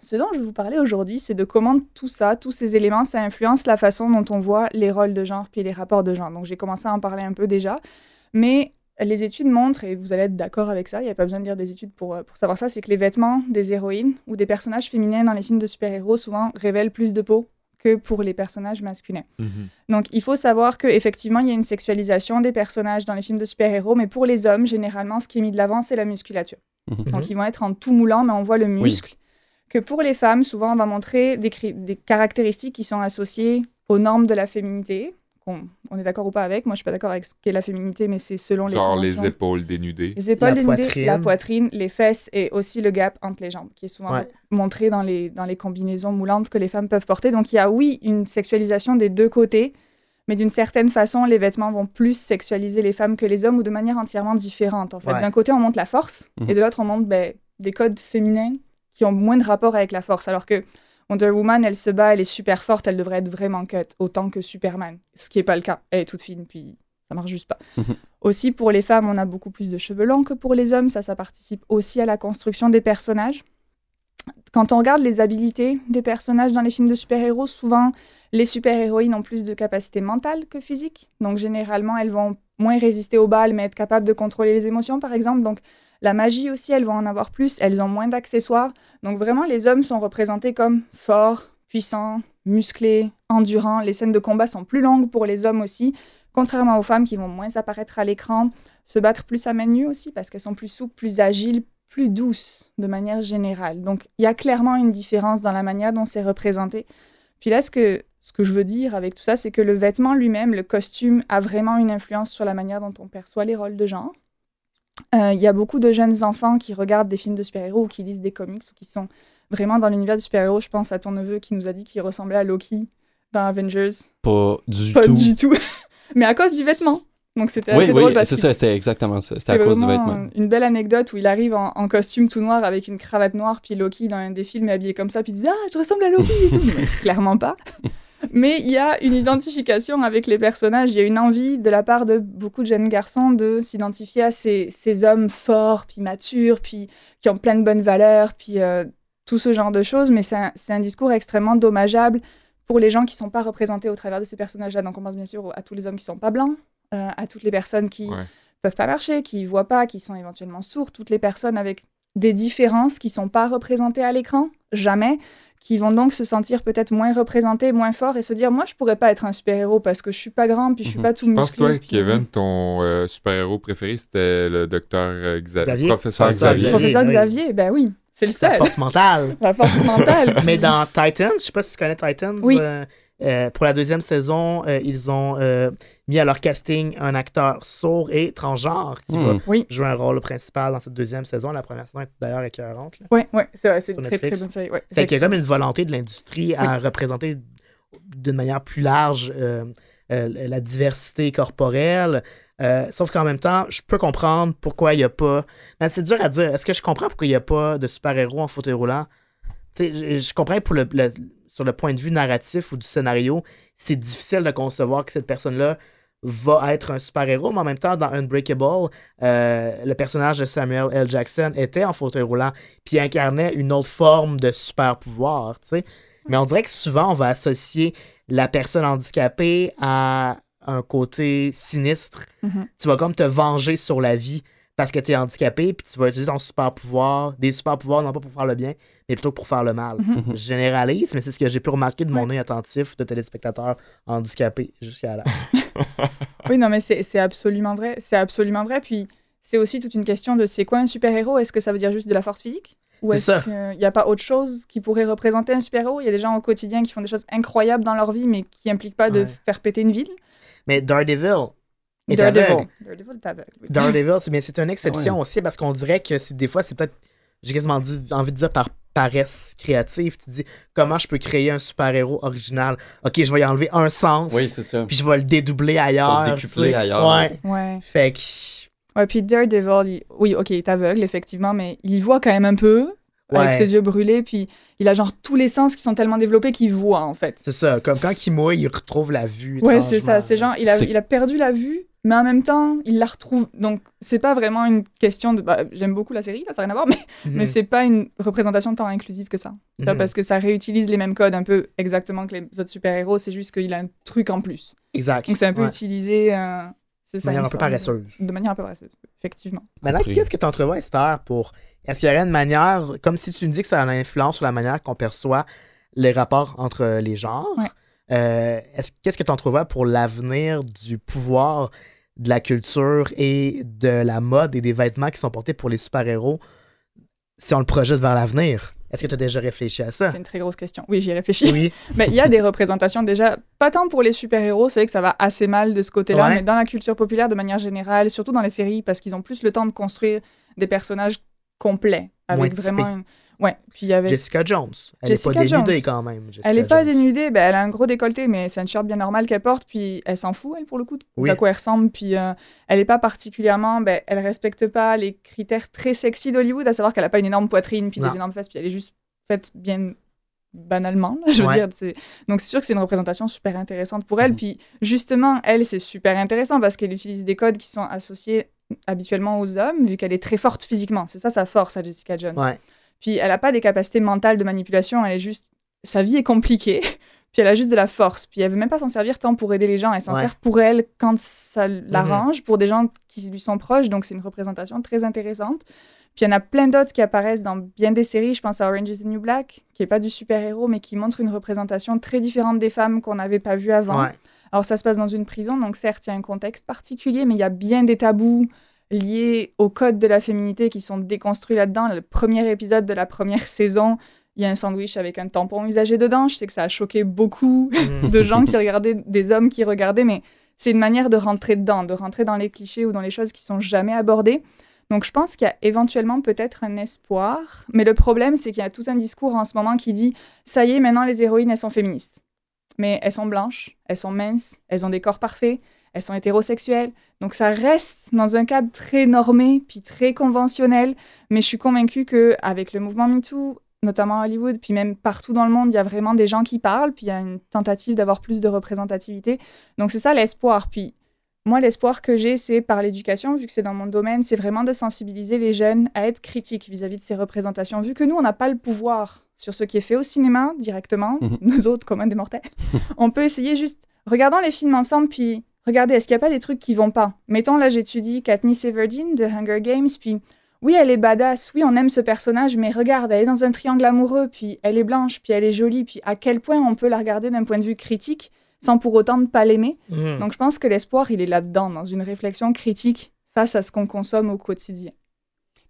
Ce dont je vais vous parler aujourd'hui, c'est de comment tout ça, tous ces éléments, ça influence la façon dont on voit les rôles de genre puis les rapports de genre. Donc j'ai commencé à en parler un peu déjà, mais les études montrent, et vous allez être d'accord avec ça, il n'y a pas besoin de lire des études pour, euh, pour savoir ça, c'est que les vêtements des héroïnes ou des personnages féminins dans les films de super-héros souvent révèlent plus de peau que pour les personnages masculins. Mhm. Donc, il faut savoir qu'effectivement, il y a une sexualisation des personnages dans les films de super-héros, mais pour les hommes, généralement, ce qui est mis de l'avant, c'est la musculature. Mhm. Donc, ils vont être en tout moulant, mais on voit le muscle. Que pour les femmes, souvent, on va montrer des caractéristiques qui sont associées aux normes de la féminité. Qu'on- on est d'accord ou pas avec Moi, je suis pas d'accord avec ce qu'est la féminité, mais c'est selon les Genre les épaules dénudées. Les épaules La dénudées, poitrine. la poitrine, les fesses et aussi le gap entre les jambes, qui est souvent Ouais. montré dans les, dans les combinaisons moulantes que les femmes peuvent porter. Donc il y a, oui, une sexualisation des deux côtés, mais d'une certaine façon, les vêtements vont plus sexualiser les femmes que les hommes ou de manière entièrement différente. En fait. Ouais. D'un côté, on montre la force, Mhm. et de l'autre, on montre ben, des codes féminins qui ont moins de rapport avec la force. Alors que Wonder Woman, elle se bat, elle est super forte, elle devrait être vraiment cut, autant que Superman. Ce qui n'est pas le cas. Elle est toute fine, puis ça marche juste pas. Mhm. Aussi, pour les femmes, on a beaucoup plus de cheveux longs que pour les hommes. Ça, ça participe aussi à la construction des personnages. Quand on regarde les habilités des personnages dans les films de super-héros, souvent, les super-héroïnes ont plus de capacités mentales que physiques. Donc, généralement, elles vont moins résister aux balles, mais être capables de contrôler les émotions, par exemple. Donc, la magie aussi, elles vont en avoir plus. Elles ont moins d'accessoires. Donc, vraiment, les hommes sont représentés comme forts, puissants, musclés, endurants. Les scènes de combat sont plus longues pour les hommes aussi, contrairement aux femmes qui vont moins apparaître à l'écran, se battre plus à main nue aussi, parce qu'elles sont plus souples, plus agiles, plus douces de manière générale. Donc, il y a clairement une différence dans la manière dont c'est représenté. Puis là, ce que, ce que je veux dire avec tout ça, c'est que le vêtement lui-même, le costume, a vraiment une influence sur la manière dont on perçoit les rôles de genre. Euh, Il y a beaucoup de jeunes enfants qui regardent des films de super-héros ou qui lisent des comics ou qui sont vraiment dans l'univers du super-héros. Je pense à ton neveu qui nous a dit qu'il ressemblait à Loki dans Avengers. Pas du Pas tout. du tout. *laughs* Mais à cause du vêtement. Donc c'était Oui, assez oui, drôle parce c'est ça, c'était exactement ça. C'était à cause du vêtement. Une belle anecdote où il arrive en, en costume tout noir avec une cravate noire, puis Loki dans un des films est habillé comme ça, puis il dit Ah, je ressemble à Loki et tout. Mais clairement pas. *laughs* Mais il y a une identification avec les personnages, il y a une envie de la part de beaucoup de jeunes garçons de s'identifier à ces, ces hommes forts, puis matures, puis qui ont plein de bonnes valeurs, puis euh, tout ce genre de choses. Mais c'est un, discours extrêmement dommageable pour les gens qui ne sont pas représentés au travers de ces personnages-là. Donc on pense bien sûr à tous les hommes qui ne sont pas blancs, euh, à toutes les personnes qui Ouais. peuvent pas marcher, qui voient pas, qui sont éventuellement sourds, toutes les personnes avec des différences qui sont pas représentées à l'écran, jamais, qui vont donc se sentir peut-être moins représentées, moins forts et se dire moi je pourrais pas être un super-héros parce que je suis pas grand puis je suis Mhm. pas tout Je pense, musclé. toi, puis- Kevin, ton euh, super-héros préféré, c'était le docteur euh, Xa- Xavier. Professeur Professeur Xavier. Xavier. Professeur oui. Xavier, ben oui, c'est le La seul. force mentale. *laughs* La force mentale. *laughs* Mais dans Titans, je sais pas si tu connais Titans. Oui. euh, euh, pour la deuxième saison, euh, ils ont euh, mis à leur casting un acteur sourd et transgenre qui va Hmm. Oui. jouer un rôle principal dans cette deuxième saison. La première saison est d'ailleurs écœurante. là. Ouais, ouais, c'est une très très bonne série. Ouais, Fait qu'il y a comme une volonté de l'industrie à représenter d'une manière plus large euh, euh, la diversité corporelle. Euh, sauf qu'en même temps, je peux comprendre pourquoi il n'y a pas. Mais c'est dur à dire. Est-ce que je comprends pourquoi il n'y a pas de super-héros en fauteuil roulant? Tu sais, je, je comprends pour le, le- sur le point de vue narratif ou du scénario, c'est difficile de concevoir que cette personne-là va être un super-héros, mais en même temps, dans Unbreakable, euh, le personnage de Samuel L. Jackson était en fauteuil roulant, puis incarnait une autre forme de super-pouvoir, tu sais. Mais on dirait que souvent, on va associer la personne handicapée à un côté sinistre. Mhm. Tu vas comme te venger sur la vie parce que tu es handicapé, puis tu vas utiliser ton super-pouvoir, des super-pouvoirs, non pas pour faire le bien, mais plutôt pour faire le mal. Mhm. Je généralise, mais c'est ce que j'ai pu remarquer de mon œil attentif de téléspectateurs handicapés jusqu'à là. *laughs* Oui, non, mais c'est absolument vrai. C'est absolument vrai. Puis c'est aussi toute une question de c'est quoi un super-héros? Est-ce que ça veut dire juste de la force physique? Ou est-ce qu'il n'y a pas autre chose qui pourrait représenter un super-héros? Il y a des gens au quotidien qui font des choses incroyables dans leur vie, mais qui impliquent pas de faire péter une ville. Mais Daredevil est Daredevil. aveugle. Daredevil est aveugle. oui. Daredevil, c'est- mais c'est une exception Ah ouais. aussi parce qu'on dirait que des fois, c'est peut-être, j'ai quasiment dit, envie de dire par paresse créative. Tu te dis, comment je peux créer un super-héros original? Ok, je vais y enlever un sens, Oui, c'est ça. puis je vais le dédoubler ailleurs. Pour le tu décupler sais. ailleurs. Ouais. Ouais. Fait que. Ouais, puis Daredevil, il- oui, ok, il est aveugle, effectivement, mais il y voit quand même un peu, avec ses yeux brûlés, puis il a genre tous les sens qui sont tellement développés qu'il voit, en fait. C'est ça, comme quand il mouille, il retrouve la vue. Ouais, c'est ça. C'est genre, il a, il a perdu la vue, mais en même temps, il la retrouve. Donc, c'est pas vraiment une question de. bah, J'aime beaucoup la série, là, ça n'a rien à voir, mais, Mhm. mais c'est pas une représentation tant inclusive que ça. Mhm. Parce que ça réutilise les mêmes codes un peu exactement que les autres super-héros, c'est juste qu'il a un truc en plus. Exact. Donc, c'est un peu Ouais. utilisé. euh, De ça, manière un peu paresseuse. De manière un peu paresseuse, effectivement. Maintenant, qu'est-ce que tu entrevois, Esther, pour. Est-ce qu'il y aurait une manière, comme si tu me dis que ça a une influence sur la manière qu'on perçoit les rapports entre les genres, Ouais. euh, est-ce, qu'est-ce que tu entrevois pour l'avenir du pouvoir de la culture et de la mode et des vêtements qui sont portés pour les super-héros si on le projette vers l'avenir? Est-ce que tu as déjà réfléchi à ça? C'est une très grosse question. Oui, j'y réfléchis. Oui. *laughs* Mais il y a des représentations déjà, pas tant pour les super-héros, c'est vrai que ça va assez mal de ce côté-là, Ouais. mais dans la culture populaire de manière générale, surtout dans les séries, parce qu'ils ont plus le temps de construire des personnages complets, Moins avec vraiment une... Ouais, puis il y avait... Jessica Jones. Elle n'est pas dénudée Jones. quand même. Jessica Elle est pas Jones. dénudée, ben, elle a un gros décolleté, mais c'est un shirt bien normal qu'elle porte, puis elle s'en fout, elle, pour le coup, de Oui. à quoi elle ressemble, puis euh, elle est pas particulièrement... Ben, elle respecte pas les critères très sexy d'Hollywood, à savoir qu'elle a pas une énorme poitrine, puis Non. des énormes fesses, puis elle est juste faite bien banalement, là, je veux Ouais. dire. Donc c'est sûr que c'est une représentation super intéressante pour elle, Mhm. puis justement, elle, c'est super intéressant parce qu'elle utilise des codes qui sont associés habituellement aux hommes, vu qu'elle est très forte physiquement. C'est ça sa force à Jessica Jones. Ouais. Puis elle n'a pas des capacités mentales de manipulation, elle est juste. Sa vie est compliquée, *laughs* puis elle a juste de la force. Puis elle veut même pas s'en servir tant pour aider les gens, elle s'en Ouais. sert pour elle quand ça l'arrange, pour des gens qui lui sont proches, donc c'est une représentation très intéressante. Puis il y en a plein d'autres qui apparaissent dans bien des séries, je pense à Orange is the New Black, qui est pas du super-héros, mais qui montre une représentation très différente des femmes qu'on n'avait pas vues avant. Ouais. Alors ça se passe dans une prison, donc certes, il y a un contexte particulier, mais il y a bien des tabous liés au code de la féminité qui sont déconstruits là-dedans. Le premier épisode de la première *laughs* saison, il y a un sandwich avec un tampon usagé dedans. Je sais que ça a choqué beaucoup Mhm. *laughs* de gens qui regardaient, des hommes qui regardaient, mais c'est une manière de rentrer dedans, de rentrer dans les clichés ou dans les choses qui sont jamais abordées. Donc je pense qu'il y a éventuellement peut-être un espoir, mais le problème c'est qu'il y a tout un discours en ce moment qui dit ça y est, maintenant les héroïnes elles sont féministes. Mais elles sont blanches, elles sont minces, elles ont des corps parfaits, elles sont hétérosexuelles. Donc ça reste dans un cadre très normé, puis très conventionnel. Mais je suis convaincue que avec le mouvement MeToo, notamment à Hollywood, puis même partout dans le monde, il y a vraiment des gens qui parlent, puis il y a une tentative d'avoir plus de représentativité. Donc c'est ça l'espoir. Puis moi, l'espoir que j'ai, c'est par l'éducation, vu que c'est dans mon domaine, c'est vraiment de sensibiliser les jeunes à être critiques vis-à-vis de ces représentations. Vu que nous, on n'a pas le pouvoir sur ce qui est fait au cinéma directement, Mhm. nous autres, communs des mortels, *laughs* on peut essayer juste, regardons les films ensemble, puis regardez, est-ce qu'il n'y a pas des trucs qui vont pas? Mettons, là, j'étudie Katniss Everdeen de Hunger Games, puis oui, elle est badass, oui, on aime ce personnage, mais regarde, elle est dans un triangle amoureux, puis elle est blanche, puis elle est jolie, puis à quel point on peut la regarder d'un point de vue critique sans pour autant ne pas l'aimer? Mhm. donc je pense que l'espoir, il est là-dedans, dans une réflexion critique face à ce qu'on consomme au quotidien.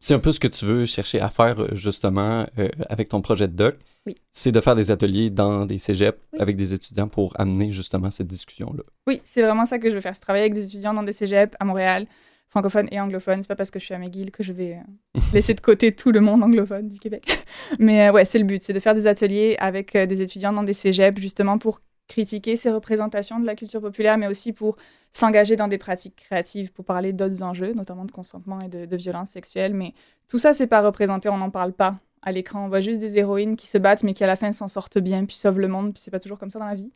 C'est un peu ce que tu veux chercher à faire euh, justement euh, avec ton projet de doc. Oui. C'est de faire des ateliers dans des cégeps Oui. avec des étudiants pour amener justement cette discussion-là. Oui, c'est vraiment ça que je veux faire. C'est travailler avec des étudiants dans des cégeps à Montréal, francophones et anglophones. C'est pas parce que je suis à McGill que je vais euh, *laughs* laisser de côté tout le monde anglophone du Québec. *laughs* Mais euh, ouais, c'est le but, c'est de faire des ateliers avec des étudiants dans des cégeps justement pour critiquer ces représentations de la culture populaire, mais aussi pour s'engager dans des pratiques créatives, pour parler d'autres enjeux, notamment de consentement et de, de violence sexuelle. Mais tout ça, c'est pas représenté, on n'en parle pas à l'écran. On voit juste des héroïnes qui se battent, mais qui à la fin s'en sortent bien, puis sauvent le monde, puis c'est pas toujours comme ça dans la vie.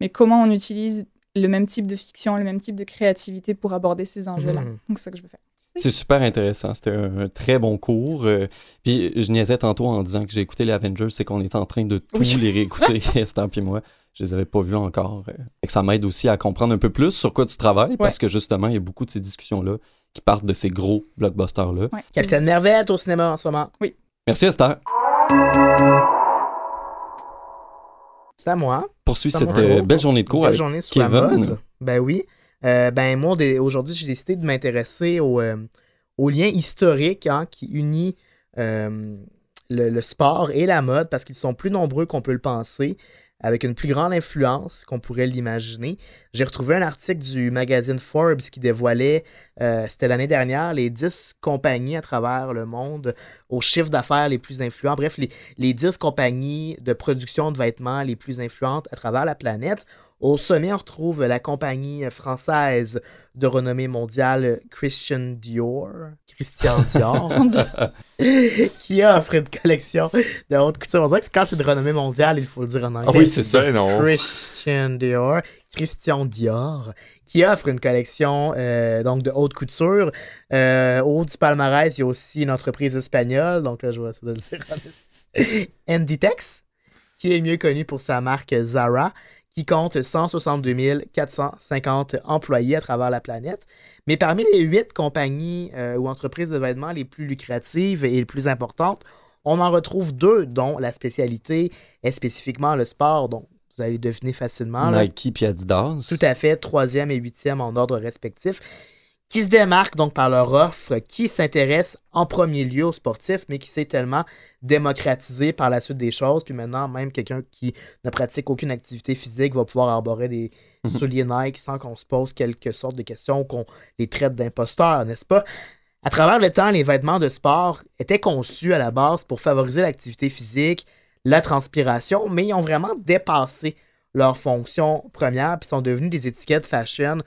Mais comment on utilise le même type de fiction, le même type de créativité pour aborder ces enjeux-là? Mhm. Donc c'est ça que je veux faire. C'est super intéressant. C'était un, très bon cours. euh, puis je niaisais tantôt en disant que j'ai écouté les Avengers, c'est qu'on est en train de tous Oui. les réécouter, *laughs* Esther puis moi. Je les avais pas vus encore. euh, et que ça m'aide aussi à comprendre un peu plus sur quoi tu travailles, parce que justement, il y a beaucoup de ces discussions-là qui partent de ces gros blockbusters-là. Ouais. Capitaine Merveille est au cinéma en ce moment. Merci Esther. C'est à moi. Poursuis cette euh, belle journée de cours Belle avec journée sur la mode. Ben oui. Euh, ben moi, aujourd'hui, j'ai décidé de m'intéresser au, euh, au lien historique hein, qui unit euh, le, le sport et la mode parce qu'ils sont plus nombreux qu'on peut le penser, avec une plus grande influence qu'on pourrait l'imaginer. J'ai retrouvé un article du magazine Forbes qui dévoilait, euh, c'était l'année dernière, les 10 compagnies à travers le monde aux chiffres d'affaires les plus influents. Bref, les, les 10 compagnies de production de vêtements les plus influentes à travers la planète. Au sommet, on retrouve la compagnie française de renommée mondiale Christian Dior, Christian Dior, *laughs* *laughs* qui offre une collection de haute couture. On dirait que quand c'est de renommée mondiale, il faut le dire en anglais. Ah oui, c'est ça. Ben non. Christian Dior, Christian Dior, qui offre une collection euh, donc de haute couture. Euh, au haut du palmarès, il y a aussi une entreprise espagnole, donc là, je vais essayer de le dire. *laughs* Inditex, qui est mieux connu pour sa marque Zara, qui compte 162 450 employés à travers la planète. Mais parmi les huit compagnies euh, ou entreprises de vêtements les plus lucratives et les plus importantes, on en retrouve deux, dont la spécialité est spécifiquement le sport, donc vous allez deviner facilement. Nike puis Adidas. Tout à fait, troisième et huitième en ordre respectif, qui se démarquent donc par leur offre, qui s'intéresse en premier lieu aux sportifs, mais qui s'est tellement démocratisé par la suite des choses. Puis maintenant, même quelqu'un qui ne pratique aucune activité physique va pouvoir arborer des Mhm. souliers Nike sans qu'on se pose quelque sorte de questions, qu'on les traite d'imposteurs, n'est-ce pas? À travers le temps, les vêtements de sport étaient conçus à la base pour favoriser l'activité physique, la transpiration, mais ils ont vraiment dépassé leur fonction première puis sont devenus des étiquettes fashion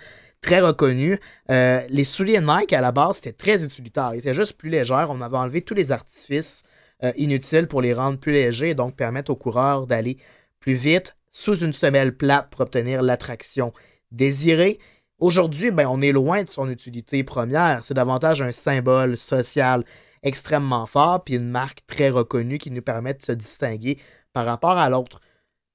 très reconnues. Euh, les souliers Nike, à la base, c'était très utilitaire. Ils étaient juste plus légers. On avait enlevé tous les artifices euh, inutiles pour les rendre plus légers et donc permettre aux coureurs d'aller plus vite sous une semelle plate pour obtenir l'attraction désirée. Aujourd'hui, ben, on est loin de son utilité première. C'est davantage un symbole social extrêmement fort, puis une marque très reconnue qui nous permet de se distinguer par rapport à l'autre.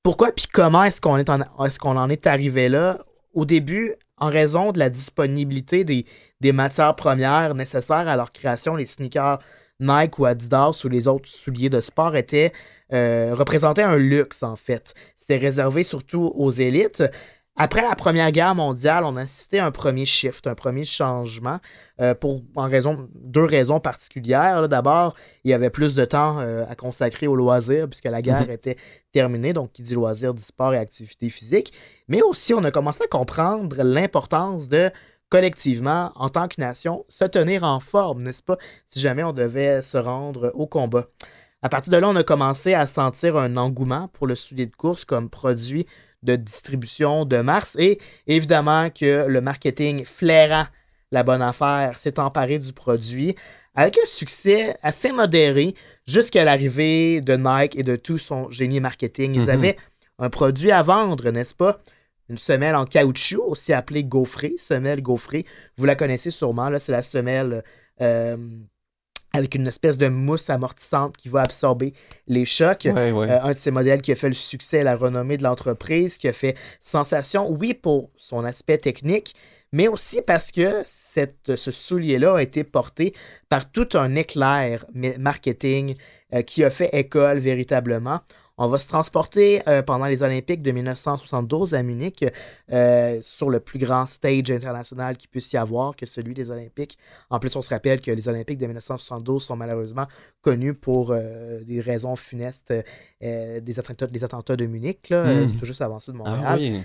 Pourquoi puis comment est-ce qu'on en est arrivé là? Au début, en raison de la disponibilité des, des matières premières nécessaires à leur création, les sneakers Nike ou Adidas ou les autres souliers de sport étaient euh, représentaient un luxe en fait. C'était réservé surtout aux élites. Après la Première Guerre mondiale, on a assisté à un premier shift, un premier changement, euh, pour en raison deux raisons particulières. D'abord, il y avait plus de temps euh, à consacrer aux loisirs puisque la guerre Mhm. était terminée, donc qui dit loisirs dit sport et activité physique. Mais aussi, on a commencé à comprendre l'importance de collectivement, en tant que nation, se tenir en forme, n'est-ce pas, si jamais on devait se rendre au combat. À partir de là, on a commencé à sentir un engouement pour le soulier de course comme produit de distribution de mars et évidemment que le marketing flairant la bonne affaire s'est emparé du produit avec un succès assez modéré jusqu'à l'arrivée de Nike et de tout son génie marketing. Ils Mhm. avaient un produit à vendre, n'est-ce pas? Une semelle en caoutchouc, aussi appelée gaufrée, semelle gaufrée. Vous la connaissez sûrement, là, c'est la semelle euh, avec une espèce de mousse amortissante qui va absorber les chocs. Ouais, ouais. Euh, un de ces modèles qui a fait le succès et la renommée de l'entreprise, qui a fait sensation, oui, pour son aspect technique, mais aussi parce que cette, ce soulier-là a été porté par tout un éclair marketing euh, qui a fait école véritablement. On va se transporter euh, pendant les Olympiques de 1972 à Munich euh, sur le plus grand stage international qu'il puisse y avoir que celui des Olympiques. En plus, on se rappelle que les Olympiques de 1972 sont malheureusement connus pour euh, des raisons funestes des, attentats, des attentats de Munich. Là. Euh, Mm. C'est tout juste avancé de Ah Montréal. oui.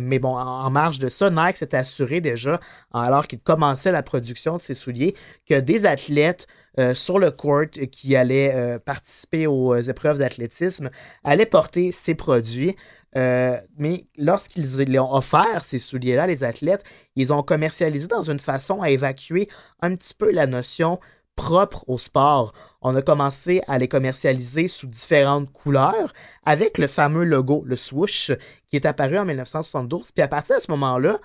Mais bon, en, en marge de ça, Nike s'est assuré déjà, alors qu'il commençait la production de ses souliers, que des athlètes euh, sur le court qui allaient euh, participer aux épreuves d'athlétisme allaient porter ces produits. Euh, mais lorsqu'ils ont offert, ces souliers-là, les athlètes, ils ont commercialisé dans une façon à évacuer un petit peu la notion propre au sport. On a commencé à les commercialiser sous différentes couleurs avec le fameux logo, le swoosh, qui est apparu en 1972. Puis à partir de ce moment-là,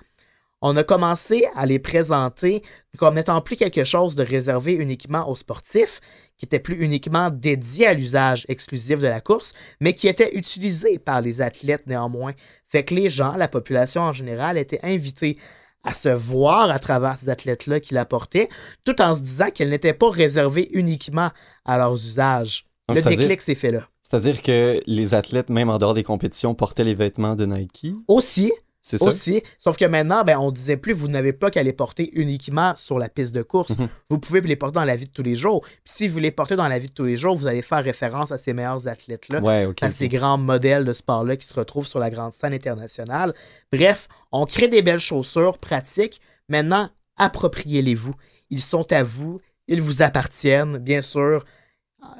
on a commencé à les présenter comme n'étant plus quelque chose de réservé uniquement aux sportifs, qui était plus uniquement dédié à l'usage exclusif de la course, mais qui était utilisé par les athlètes néanmoins. Fait que les gens, la population en général, étaient invités à se voir à travers ces athlètes-là qui l'apportaient, tout en se disant qu'elle n'était pas réservée uniquement à leurs usages. Donc, le déclic s'est fait là. C'est-à-dire que les athlètes, même en dehors des compétitions, portaient les vêtements de Nike? Aussi, C'est ça? aussi, sauf que maintenant, ben, on disait plus, vous n'avez pas qu'à les porter uniquement sur la piste de course. Mhm. Vous pouvez les porter dans la vie de tous les jours. Puis si vous les portez dans la vie de tous les jours, vous allez faire référence à ces meilleurs athlètes-là. Ouais, ok. à ces grands modèles de sport-là qui se retrouvent sur la grande scène internationale. Bref, on crée des belles chaussures pratiques. Maintenant, appropriez-les-vous. Ils sont à vous, ils vous appartiennent, bien sûr.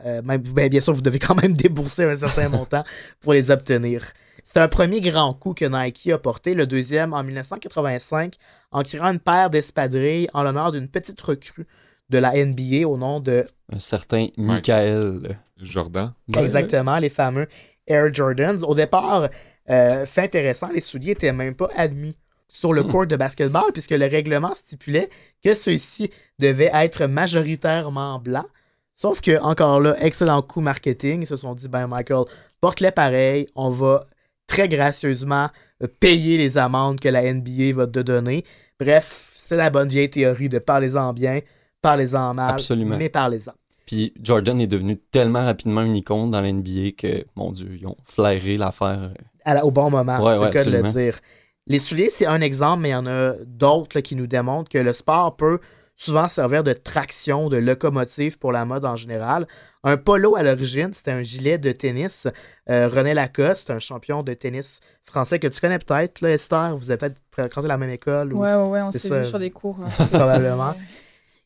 Euh, même, ben, bien sûr, vous devez quand même *laughs* débourser un certain *laughs* montant pour les obtenir. C'est un premier grand coup que Nike a porté, le deuxième en 1985, en créant une paire d'espadrilles en l'honneur d'une petite recrue de la NBA au nom de Un certain Michael. Jordan. Exactement, les fameux Air Jordans. Au départ, euh, fait intéressant, les souliers n'étaient même pas admis sur le Hmm. court de basketball puisque le règlement stipulait que ceux-ci devaient être majoritairement blancs. Sauf que, encore là, excellent coup marketing. Ils se sont dit, ben Michael, porte-les pareil, on va très gracieusement euh, payer les amendes que la NBA va te donner. Bref, c'est la bonne vieille théorie de parlez-en bien, parlez-en mal, Absolument. mais parlez-en. Puis Jordan est devenu tellement rapidement une icône dans l'NBA que, mon Dieu, ils ont flairé l'affaire. la- au bon moment, Ouais, c'est ouais, le cas de le dire. Les souliers, c'est un exemple, mais il y en a d'autres qui nous démontrent que le sport peut souvent servir de traction, de locomotive pour la mode en général. Un polo à l'origine, c'était un gilet de tennis. Euh, René Lacoste, un champion de tennis français que tu connais peut-être, Esther. Vous avez peut-être fréquenté la même école. ou- Ouais, ouais, ouais, on s'est vu sur des cours. hein. *laughs* Probablement.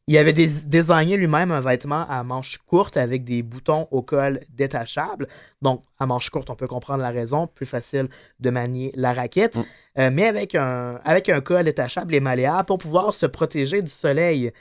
Il avait dés- désigné lui-même un vêtement à manches courtes avec des boutons au col détachables. Donc, à manches courtes, on peut comprendre la raison, plus facile de manier la raquette, Mm. Euh, mais avec un, avec un col détachable et malléable pour pouvoir se protéger du soleil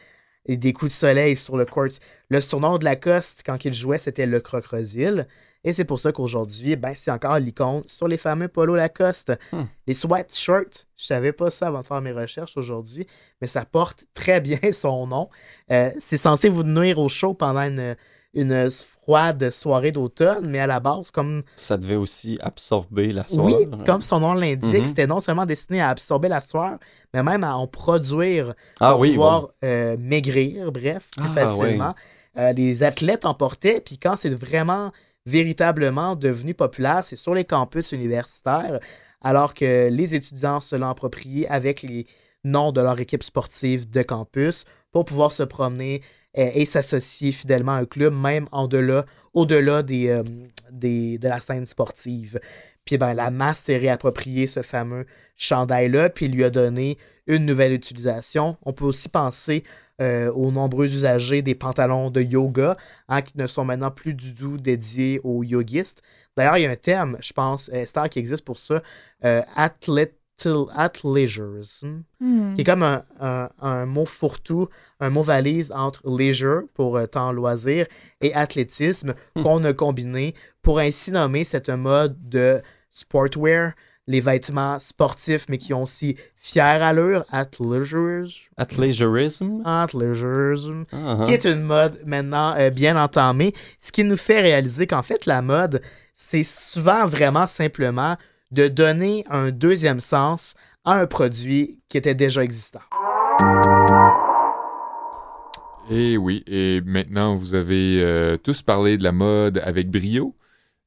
et des coups de soleil sur le court. Le surnom de Lacoste, quand il jouait, c'était le crocodile. Et c'est pour ça qu'aujourd'hui, ben, c'est encore l'icône sur les fameux polos Lacoste. Hmm. Les sweatshirts, je savais pas ça avant de faire mes recherches aujourd'hui, mais ça porte *laughs* très bien son nom. Euh, c'est censé vous nuire au chaud pendant une, une froide soirée d'automne, mais à la base, comme Ça devait aussi absorber la sueur. oui, comme son nom l'indique, Mhm. c'était non seulement destiné à absorber la sueur, mais même à en produire Ah pour oui, pouvoir euh, maigrir, bref, plus Ah, facilement. Euh, les athlètes en portaient, puis quand c'est vraiment véritablement devenu populaire, c'est sur les campus universitaires, alors que les étudiants se l'ont approprié avec les noms de leur équipe sportive de campus pour pouvoir se promener euh, et s'associer fidèlement à un club, même au-delà euh, de la scène sportive. Puis ben, la masse s'est réapproprié ce fameux chandail-là, puis lui a donné une nouvelle utilisation. On peut aussi penser euh, aux nombreux usagers des pantalons de yoga, hein, qui ne sont maintenant plus du tout dédiés aux yogistes. D'ailleurs, il y a un terme, je pense, euh, Esther, qui existe pour ça, euh, athlete- athleisure, Hmm. qui est comme un, un- un mot fourre-tout, un mot valise entre leisure pour euh, temps loisir et athlétisme Hmm. qu'on a combiné pour ainsi nommer cette mode de sportwear, les vêtements sportifs mais qui ont aussi fière allure, athleisure, Athleisurism. athleisure, Ah, qui est une mode maintenant euh, bien entamée, ce qui nous fait réaliser qu'en fait la mode, c'est souvent vraiment simplement de donner un deuxième sens à un produit qui était déjà existant. Et oui, et maintenant vous avez euh, tous parlé de la mode avec brio.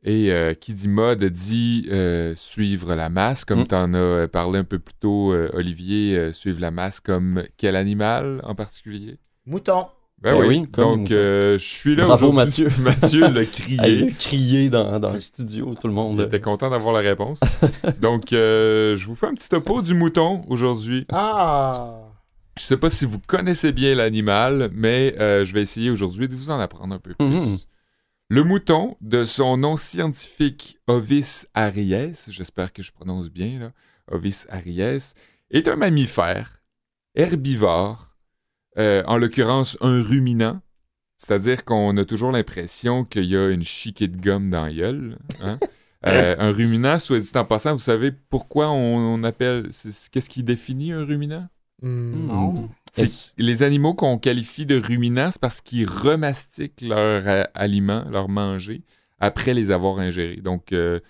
Et euh, qui dit mode dit euh, suivre la masse, comme Mm. tu en as euh, parlé un peu plus tôt, euh, Olivier, euh, suivre la masse comme quel animal en particulier? Mouton. Ben, Ben oui, donc euh, je suis là Bravo, aujourd'hui. Mathieu. *laughs* Mathieu l'a *laughs* crié. a crié dans, dans le studio, tout le Il monde. était content d'avoir la réponse. *laughs* donc, euh, je vous fais un petit topo du mouton aujourd'hui. Ah! Je sais pas si vous connaissez bien l'animal, mais euh, je vais essayer aujourd'hui de vous en apprendre un peu plus. Mhm. Le mouton, de son nom scientifique Ovis aries, j'espère que je prononce bien, là, Ovis aries, est un mammifère herbivore, euh, en l'occurrence un ruminant, c'est-à-dire qu'on a toujours l'impression qu'il y a une chiquée de gomme dans la gueule. hein. *laughs* Euh, un ruminant, soit dit en passant, vous savez pourquoi on, on appelle... Qu'est-ce qui définit un ruminant? Hmm, non. Les animaux qu'on qualifie de ruminants, c'est parce qu'ils remastiquent leurs euh, aliments, leur manger, après les avoir ingérés. Donc, euh,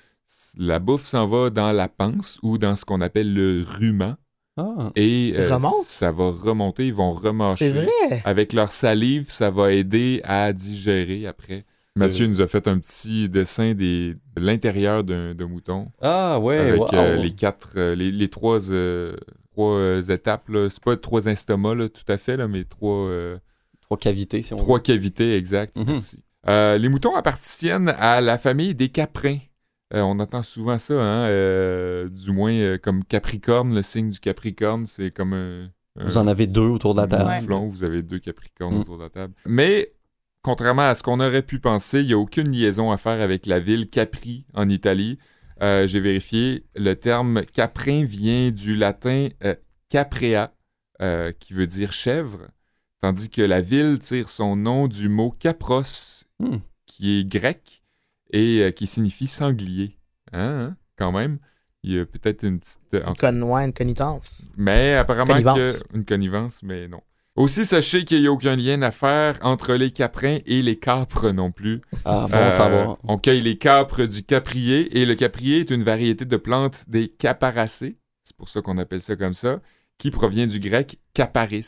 la bouffe s'en va dans la panse ou dans ce qu'on appelle le rumen. Ah. Et euh, ça va remonter, ils vont C'est remâcher. vrai? Avec leur salive, ça va aider à digérer après. Mathieu nous a fait un petit dessin des, de l'intérieur d'un mouton Ah, ouais. avec wow. euh, les quatre, euh, les, les trois, euh, trois euh, étapes. là. C'est pas trois instomas là, tout à fait, là, mais trois, euh, Trois cavités, si on trois cavités exactes. Mhm. merci. Euh, les moutons appartiennent à la famille des caprins. Euh, on entend souvent ça, hein, euh, du moins euh, comme Capricorne, le signe du Capricorne, c'est comme un, un- Vous en avez deux autour de la table. Ouais. mouflon, vous avez deux Capricornes Mm. autour de la table. Mais contrairement à ce qu'on aurait pu penser, il n'y a aucune liaison à faire avec la ville Capri en Italie. Euh, J'ai vérifié, le terme caprin vient du latin euh, caprea, euh, qui veut dire chèvre, tandis que la ville tire son nom du mot capros, Hmm. qui est grec et qui signifie sanglier. Hein, hein, Quand même. Il y a peut-être une petite. en Con, ouais, une connivence. mais apparemment Connivence. que une connivence, mais non. Aussi, sachez qu'il n'y a aucun lien à faire entre les caprins et les capres non plus. Ah, bon Euh, savoir. On cueille les capres du caprier et le caprier est une variété de plantes des caparacées. C'est pour ça qu'on appelle ça comme ça, qui provient du grec caparis.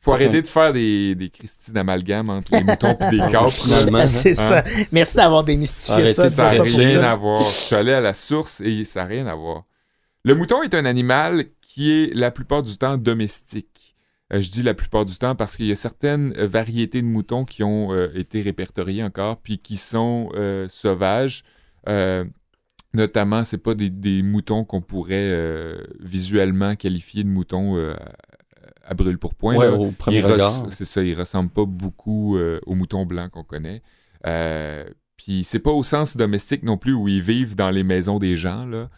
Faut arrêter de faire des, des Christy d'amalgame entre les moutons et les *laughs* capres. là. Finalement, hein. c'est ça. Merci d'avoir démystifié ça. Ça n'a rien à voir. Je suis allé à la source et ça n'a rien à voir. Le mouton est un animal qui est la plupart du temps domestique. Euh, je dis la plupart du temps parce qu'il y a certaines euh, variétés de moutons qui ont euh, été répertoriées encore, puis qui sont sauvages. Notamment, c'est pas des, des moutons qu'on pourrait euh, visuellement qualifier de moutons euh, à, brûle pour point. ouais, au premier regard. C'est ça, ils ressemblent pas beaucoup euh, aux moutons blancs qu'on connaît. Puis c'est pas au sens domestique non plus où ils vivent dans les maisons des gens, là.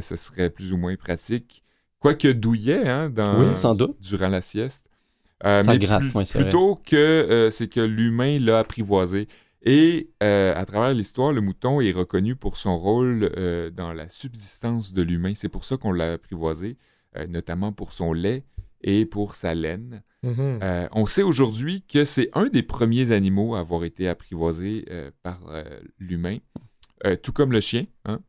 Ce serait plus ou moins pratique. Quoique douillet, hein, dans, Oui, sans doute. durant la sieste. Euh, Ça mais gratte, plus- ouais, c'est vrai. plutôt que euh, c'est que l'humain l'a apprivoisé. Et euh, à travers l'histoire, le mouton est reconnu pour son rôle euh, dans la subsistance de l'humain. C'est pour ça qu'on l'a apprivoisé, euh, notamment pour son lait et pour sa laine. Mhm. Euh, on sait aujourd'hui que c'est un des premiers animaux à avoir été apprivoisé euh, par euh, l'humain, Euh, tout comme le chien. hein.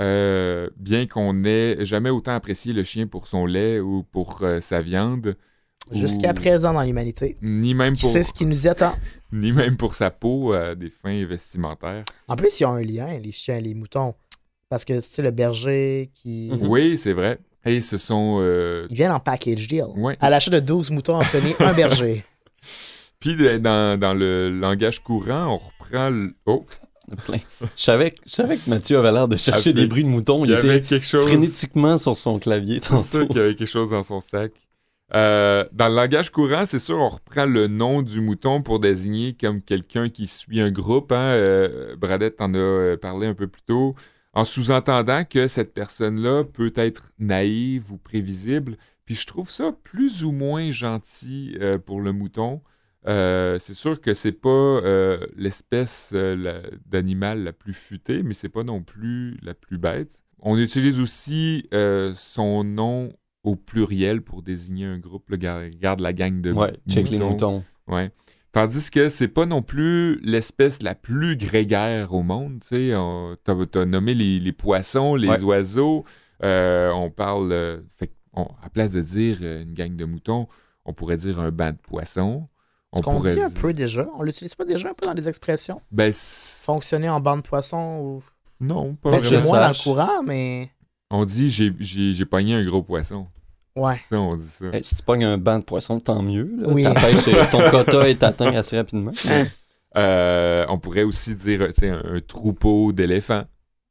Euh, bien qu'on n'ait jamais autant apprécié le chien pour son lait ou pour euh, sa viande, Jusqu'à ou- présent dans l'humanité. ni même Qui pour, sait ce qui nous attend? *laughs* ni même pour sa peau à des fins vestimentaires. En plus, il y a un lien, les chiens et les moutons. Parce que c'est le berger qui. Oui, c'est vrai. Et ce sont. euh, Ils viennent en package deal. Ouais. À l'achat de 12 moutons, obtenez un *laughs* berger. Puis dans, dans le langage courant, on reprend. le- Oh, Plein. Je savais, que- je savais que Mathieu avait l'air de chercher Après, des bruits de moutons. il avait était quelque chose. frénétiquement sur son clavier C'est sûr qu'il y avait quelque chose dans son sac. Euh, dans le langage courant, c'est sûr, on reprend le nom du mouton pour désigner comme quelqu'un qui suit un groupe. Hein? Euh, Bradette en a euh, parlé un peu plus tôt, en sous-entendant que cette personne-là peut être naïve ou prévisible. Puis je trouve ça plus ou moins gentil euh, pour le mouton. Euh, c'est sûr que c'est pas euh, l'espèce euh, d'animal la plus futée, mais c'est pas non plus la plus bête. On utilise aussi son nom au pluriel pour désigner un groupe. Là, regarde, la gang de Ouais, check les moutons. Ouais. Tandis que c'est pas non plus l'espèce la plus grégaire au monde. Tu t'as, t'as nommé les, les poissons, les Ouais. oiseaux. On parle. fait on- à place de dire une gang de moutons, on pourrait dire un banc de poissons. On Ce qu'on pourrait dit un dire- peu déjà. On l'utilise pas déjà un peu dans les expressions? Ben, c'est- Fonctionner en bande de poisson ou. Non, pas Ben, vraiment. c'est moins dans le courant, mais. On dit j'ai, j'ai, j'ai pogné un gros poisson. Ouais. Ça, on dit ça. Hey, si tu pognes un banc de poisson, tant mieux. là. Oui. Ta pêche est- ton *laughs* quota est atteint assez rapidement. Euh, on pourrait aussi dire un, un troupeau d'éléphants.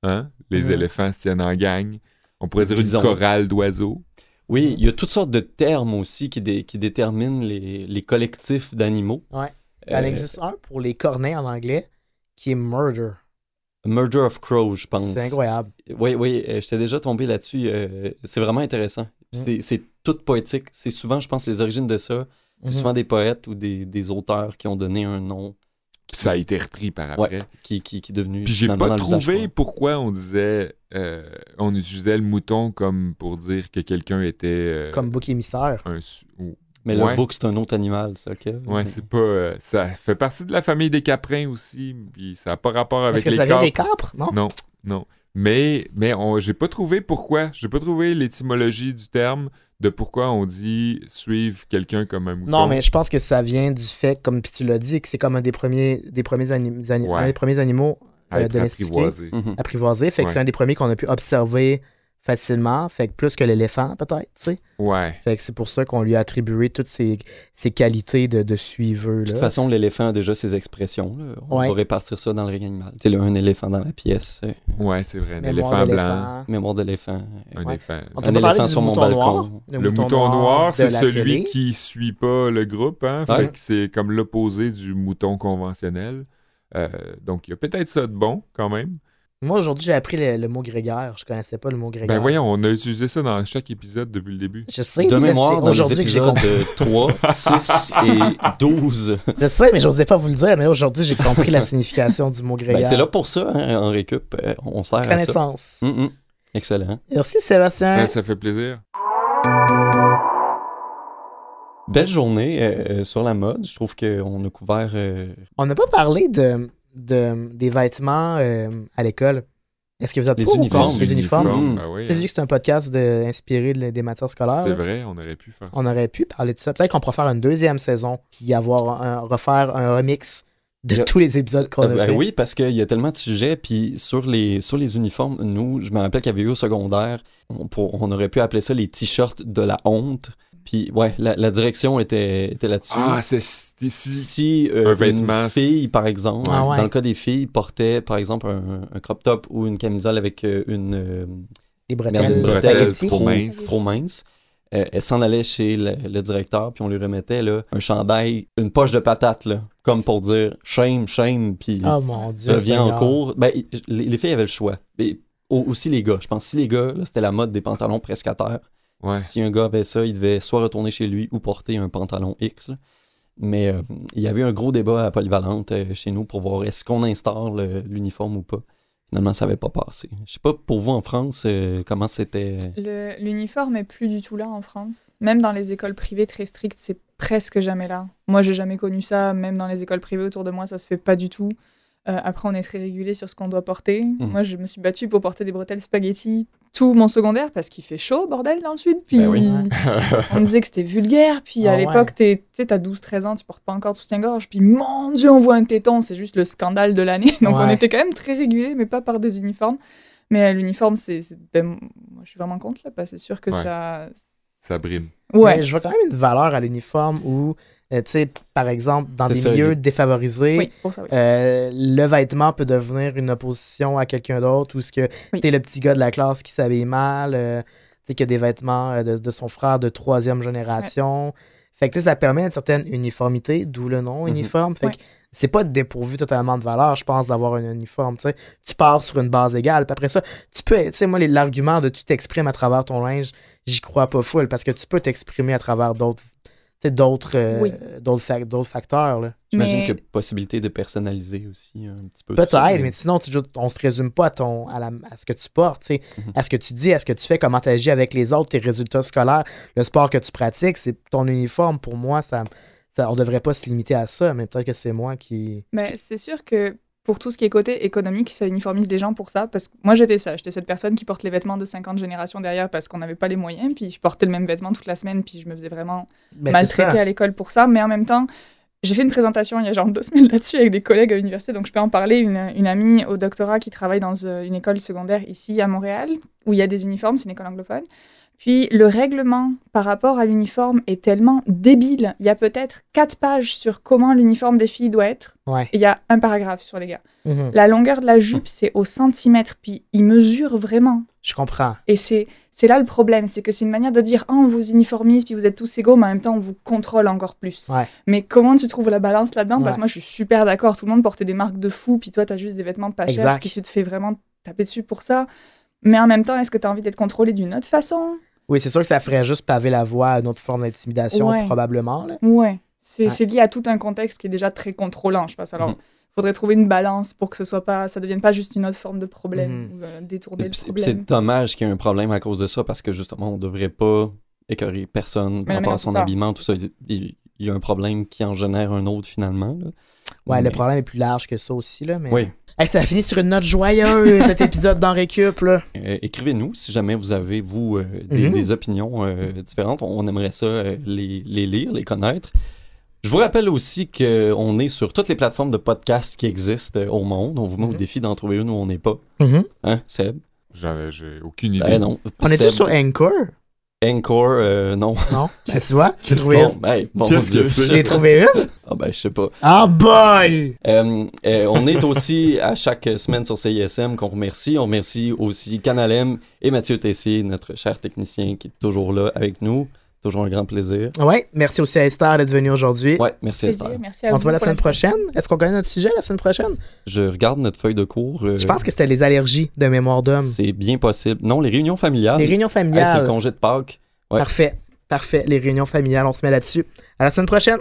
Hein? Les Mhm. éléphants se tiennent en gang. On pourrait dire Bison. une chorale d'oiseaux. Oui, il y a toutes sortes de termes aussi qui, dé- qui déterminent les, les collectifs d'animaux. Ouais. Euh, Il en existe un pour les cornets en anglais qui est murder. Murder of Crows, je pense. C'est incroyable. Oui, oui, euh, j'étais déjà tombé là-dessus. euh, c'est vraiment intéressant. Mm. C'est tout poétique. C'est souvent, je pense, les origines de ça. C'est Mhm. souvent des poètes ou des, des auteurs qui ont donné un nom ça a été repris par après. qui, qui, qui est devenu. Puis j'ai pas trouvé pourquoi on disait euh, on utilisait le mouton comme pour dire que quelqu'un était euh, Comme bouc émissaire. un ou- Mais Ouais. le bouc, c'est un autre animal, ça. ok? Ouais, c'est pas euh, ça fait partie de la famille des caprins aussi, puis ça a pas rapport avec Est-ce que les ça vient capres. des capres? Non? Non, non. Mais mais on j'ai pas trouvé pourquoi, j'ai pas trouvé l'étymologie du terme de pourquoi on dit suivre quelqu'un comme un mouton. Non, mais je pense que ça vient du fait, comme puis tu l'as dit, que c'est comme un des premiers, des premiers, anim- ani- Ouais. un des premiers animaux à euh, domestiqués, apprivoisé. Mhm. apprivoisés. Fait que Ouais. c'est un des premiers qu'on a pu observer facilement. Fait que plus que l'éléphant, peut-être, tu sais. Ouais. Fait que c'est pour ça qu'on lui a attribué toutes ces, ces qualités de, de suiveux. De toute façon, l'éléphant a déjà ses expressions. là. On Ouais. va répartir ça dans le règne animal. Tu sais, un éléphant dans la pièce, euh, Ouais, c'est vrai, un Mémoire éléphant blanc, mémoire d'éléphant. euh, un Ouais. éléphant. On Un peut éléphant du sur mon mouton balcon. noir? Le mouton noir, c'est celui télé. qui suit pas le groupe, hein? Ouais. Fait que c'est comme l'opposé du mouton conventionnel. Euh, donc, il y a peut-être ça de bon, quand même. Moi, aujourd'hui, j'ai appris le, le mot grégaire. Je connaissais pas le mot grégaire. Ben voyons, on a utilisé ça dans chaque épisode depuis le début. Je sais, De mais mémoire, aujourd'hui que j'ai compris. de 3, 6 et 12. Je sais, mais j'osais pas vous le dire. Mais aujourd'hui, j'ai compris la signification du mot Ben, grégaire. c'est là pour ça, hein, en récup. euh, on sert à ça. Connaissance. Mm, mm. Excellent. Merci, Sébastien. Ben, ça fait plaisir. Belle journée euh, sur la mode. Je trouve qu'on a couvert. euh, On n'a pas parlé de, de- des vêtements euh, à l'école. Est-ce que vous êtes Les pour uniformes. les uniformes? Mm. ben oui, Tu sais, vu que c'est un podcast de, inspiré de- des matières scolaires, c'est vrai, on aurait pu faire ça. on aurait pu parler de ça. Peut-être qu'on pourrait faire une deuxième saison qui avoir un, refaire un remix de tous les épisodes qu'on a ben fait. oui, parce qu'il y a tellement de sujets. Puis sur les, sur les uniformes, nous, je me rappelle qu'il y avait eu au secondaire, on, pour- on aurait pu appeler ça les t-shirts de la honte. Puis ouais, la, la direction était, était là-dessus. Ah, c'est si, si- si euh, un vêtement, une fille, par exemple, Ah ouais. dans le cas des filles, portait par exemple un, un crop top ou une camisole avec euh, une euh, Les merde, bretelles, une bretelle trop trop mince. trop mince, euh, elle s'en allait chez le, le directeur, puis on lui remettait là, un chandail, une poche de patates, là, comme pour dire shame, shame, puis Oh mon Dieu. reviens en cours. Ben, les, les filles avaient le choix. Et au- aussi les gars. Je pense que si les gars, là, c'était la mode des pantalons presque à terre. Ouais. Si un gars avait ça, il devait soit retourner chez lui ou porter un pantalon X. là. Mais euh, il y avait un gros débat à Polyvalente euh, chez nous pour voir est-ce qu'on instaure l'uniforme ou pas. Finalement, ça n'avait pas passé. Je sais pas pour vous en France euh, comment c'était. L'uniforme est plus du tout là en France. Même dans les écoles privées très strictes, c'est presque jamais là. Moi, j'ai jamais connu ça. Même dans les écoles privées autour de moi, ça se fait pas du tout. Euh, après, on est très régulé sur ce qu'on doit porter. Moi, je me suis battue pour porter des bretelles spaghetti tout mon secondaire parce qu'il fait chaud, bordel, dans le sud. Puis Ben oui. on disait que c'était vulgaire. Puis Ah à ouais. l'époque, t'es- tu sais, t'as 12-13 ans, tu portes pas encore de soutien-gorge. Puis mon Dieu, on voit un téton. C'est juste le scandale de l'année. *laughs* Donc on Ouais. était quand même très régulé, mais pas par des uniformes. Mais euh, l'uniforme, c'est. c'est- ben, moi, je suis vraiment contre là, parce que c'est sûr que Ouais. ça. Ça brime. Ouais. Mais je vois quand même une valeur à l'uniforme où, euh, tu sais, par exemple, dans des ça, milieux défavorisés, Oui, pour ça, oui. euh, le vêtement peut devenir une opposition à quelqu'un d'autre ou ce que Oui. t'es le petit gars de la classe qui s'habille mal, euh, tu sais, qui a des vêtements euh, de, de son frère de troisième génération. Fait que tu sais, ça permet une certaine uniformité, d'où le nom Mhm. uniforme. Fait Ouais. que c'est pas dépourvu totalement de valeur, je pense, d'avoir un uniforme. Tu sais, tu pars sur une base égale. Puis après ça, tu peux, tu sais, moi, les- l'argument de tu t'exprimes à travers ton linge, j'y crois pas full parce que tu peux t'exprimer à travers d'autres. D'autres euh, Oui. d'autres fac- d'autres facteurs. là. J'imagine Mais- qu'il y a possibilité de personnaliser aussi un petit peu. Peut-être, mais sinon, tu, on se résume pas à, ton, à, la- à ce que tu portes, tu sais, Mhm. à ce que tu dis, à ce que tu fais, comment tu agis avec les autres, tes résultats scolaires, le sport que tu pratiques, c'est ton uniforme. Pour moi, ça, ça, on devrait pas se limiter à ça, mais peut-être que c'est moi qui. Mais c'est sûr que pour tout ce qui est côté économique, ça uniformise les gens pour ça. Parce que moi, j'étais ça. J'étais cette personne qui porte les vêtements de 50 générations derrière parce qu'on n'avait pas les moyens. Puis je portais le même vêtement toute la semaine. Puis je me faisais vraiment Ben, maltraiter à l'école pour ça. Mais en même temps, j'ai fait une présentation il y a genre deux *laughs* semaines là-dessus avec des collègues à l'université. Donc je peux en parler. Une, une amie au doctorat qui travaille dans euh, une école secondaire ici à Montréal où il y a des uniformes. C'est une école anglophone. Puis le règlement par rapport à l'uniforme est tellement débile. Il y a peut-être quatre pages sur comment l'uniforme des filles doit être. Ouais. Et il y a un paragraphe sur les gars. Mhm. La longueur de la jupe, c'est au centimètre. Puis ils mesurent vraiment. Je comprends. Et c'est là le problème, c'est que c'est une manière de dire ah on vous uniformise puis vous êtes tous égaux, mais en même temps on vous contrôle encore plus. Ouais. Mais comment tu trouves la balance là-dedans? Parce que moi je suis super d'accord, tout le monde portait des marques de fou, puis toi t'as juste des vêtements pas chers, puis tu te fais vraiment taper dessus pour ça. Mais en même temps, est-ce que tu as envie d'être contrôlé d'une autre façon? Oui, c'est sûr que ça ferait juste paver la voie à une autre forme d'intimidation, Ouais. probablement. Ouais. C'est Ouais. lié à tout un contexte qui est déjà très contrôlant, je pense. Alors, Mhm. faudrait trouver une balance pour que ce soit pas, ça devienne pas juste une autre forme de problème Mhm. ou euh, détourner Puis le C'est problème. c'est dommage qu'il y ait un problème à cause de ça parce que justement, on devrait pas écœurer personne par rapport à son ça. habillement, tout ça. Il- Il il y a un problème qui en génère un autre finalement. là. Ouais, Mais- le problème est plus large que ça aussi. Là, mais... Oui. Hey, ça a fini sur une note joyeuse, cet *laughs* épisode dans Récup. Là. Euh, Écrivez-nous si jamais vous avez, vous, euh, des, Mhm. des opinions euh, différentes. On aimerait ça euh, les, les lire, les connaître. Je vous rappelle aussi qu'on est sur toutes les plateformes de podcasts qui existent au monde. On vous met au Mhm. défi d'en trouver une où on n'est pas. Mhm. Hein, Seb? J'avais j'ai aucune idée. Ben non. On est tous sur Anchor? Encore, euh, non. Non? *laughs* Ben, tu vois? J'ai qu'est-ce trouvé une. Bon, ben, bon Qu'est-ce que c'est? J'ai trouvé une? Ah ben, je sais pas. Ah boy! Euh, euh, on est aussi à chaque semaine sur CISM qu'on remercie. On remercie aussi Canal M et Mathieu Tessier, notre cher technicien qui est toujours là avec nous. Toujours un grand plaisir. Ouais, merci aussi à Esther d'être venue aujourd'hui. Ouais, merci Plaisir, Esther. Merci à On se voit la semaine prochaine. Est-ce qu'on gagne notre sujet la semaine prochaine? Je regarde notre feuille de cours. euh, Je pense que c'était les allergies de mémoire d'homme. c'est bien possible. Non, les réunions familiales. Les réunions Hey, c'est le familiales. congé de Pâques. ouais. Parfait. Parfait. Les réunions familiales, on se met là-dessus. À la semaine prochaine.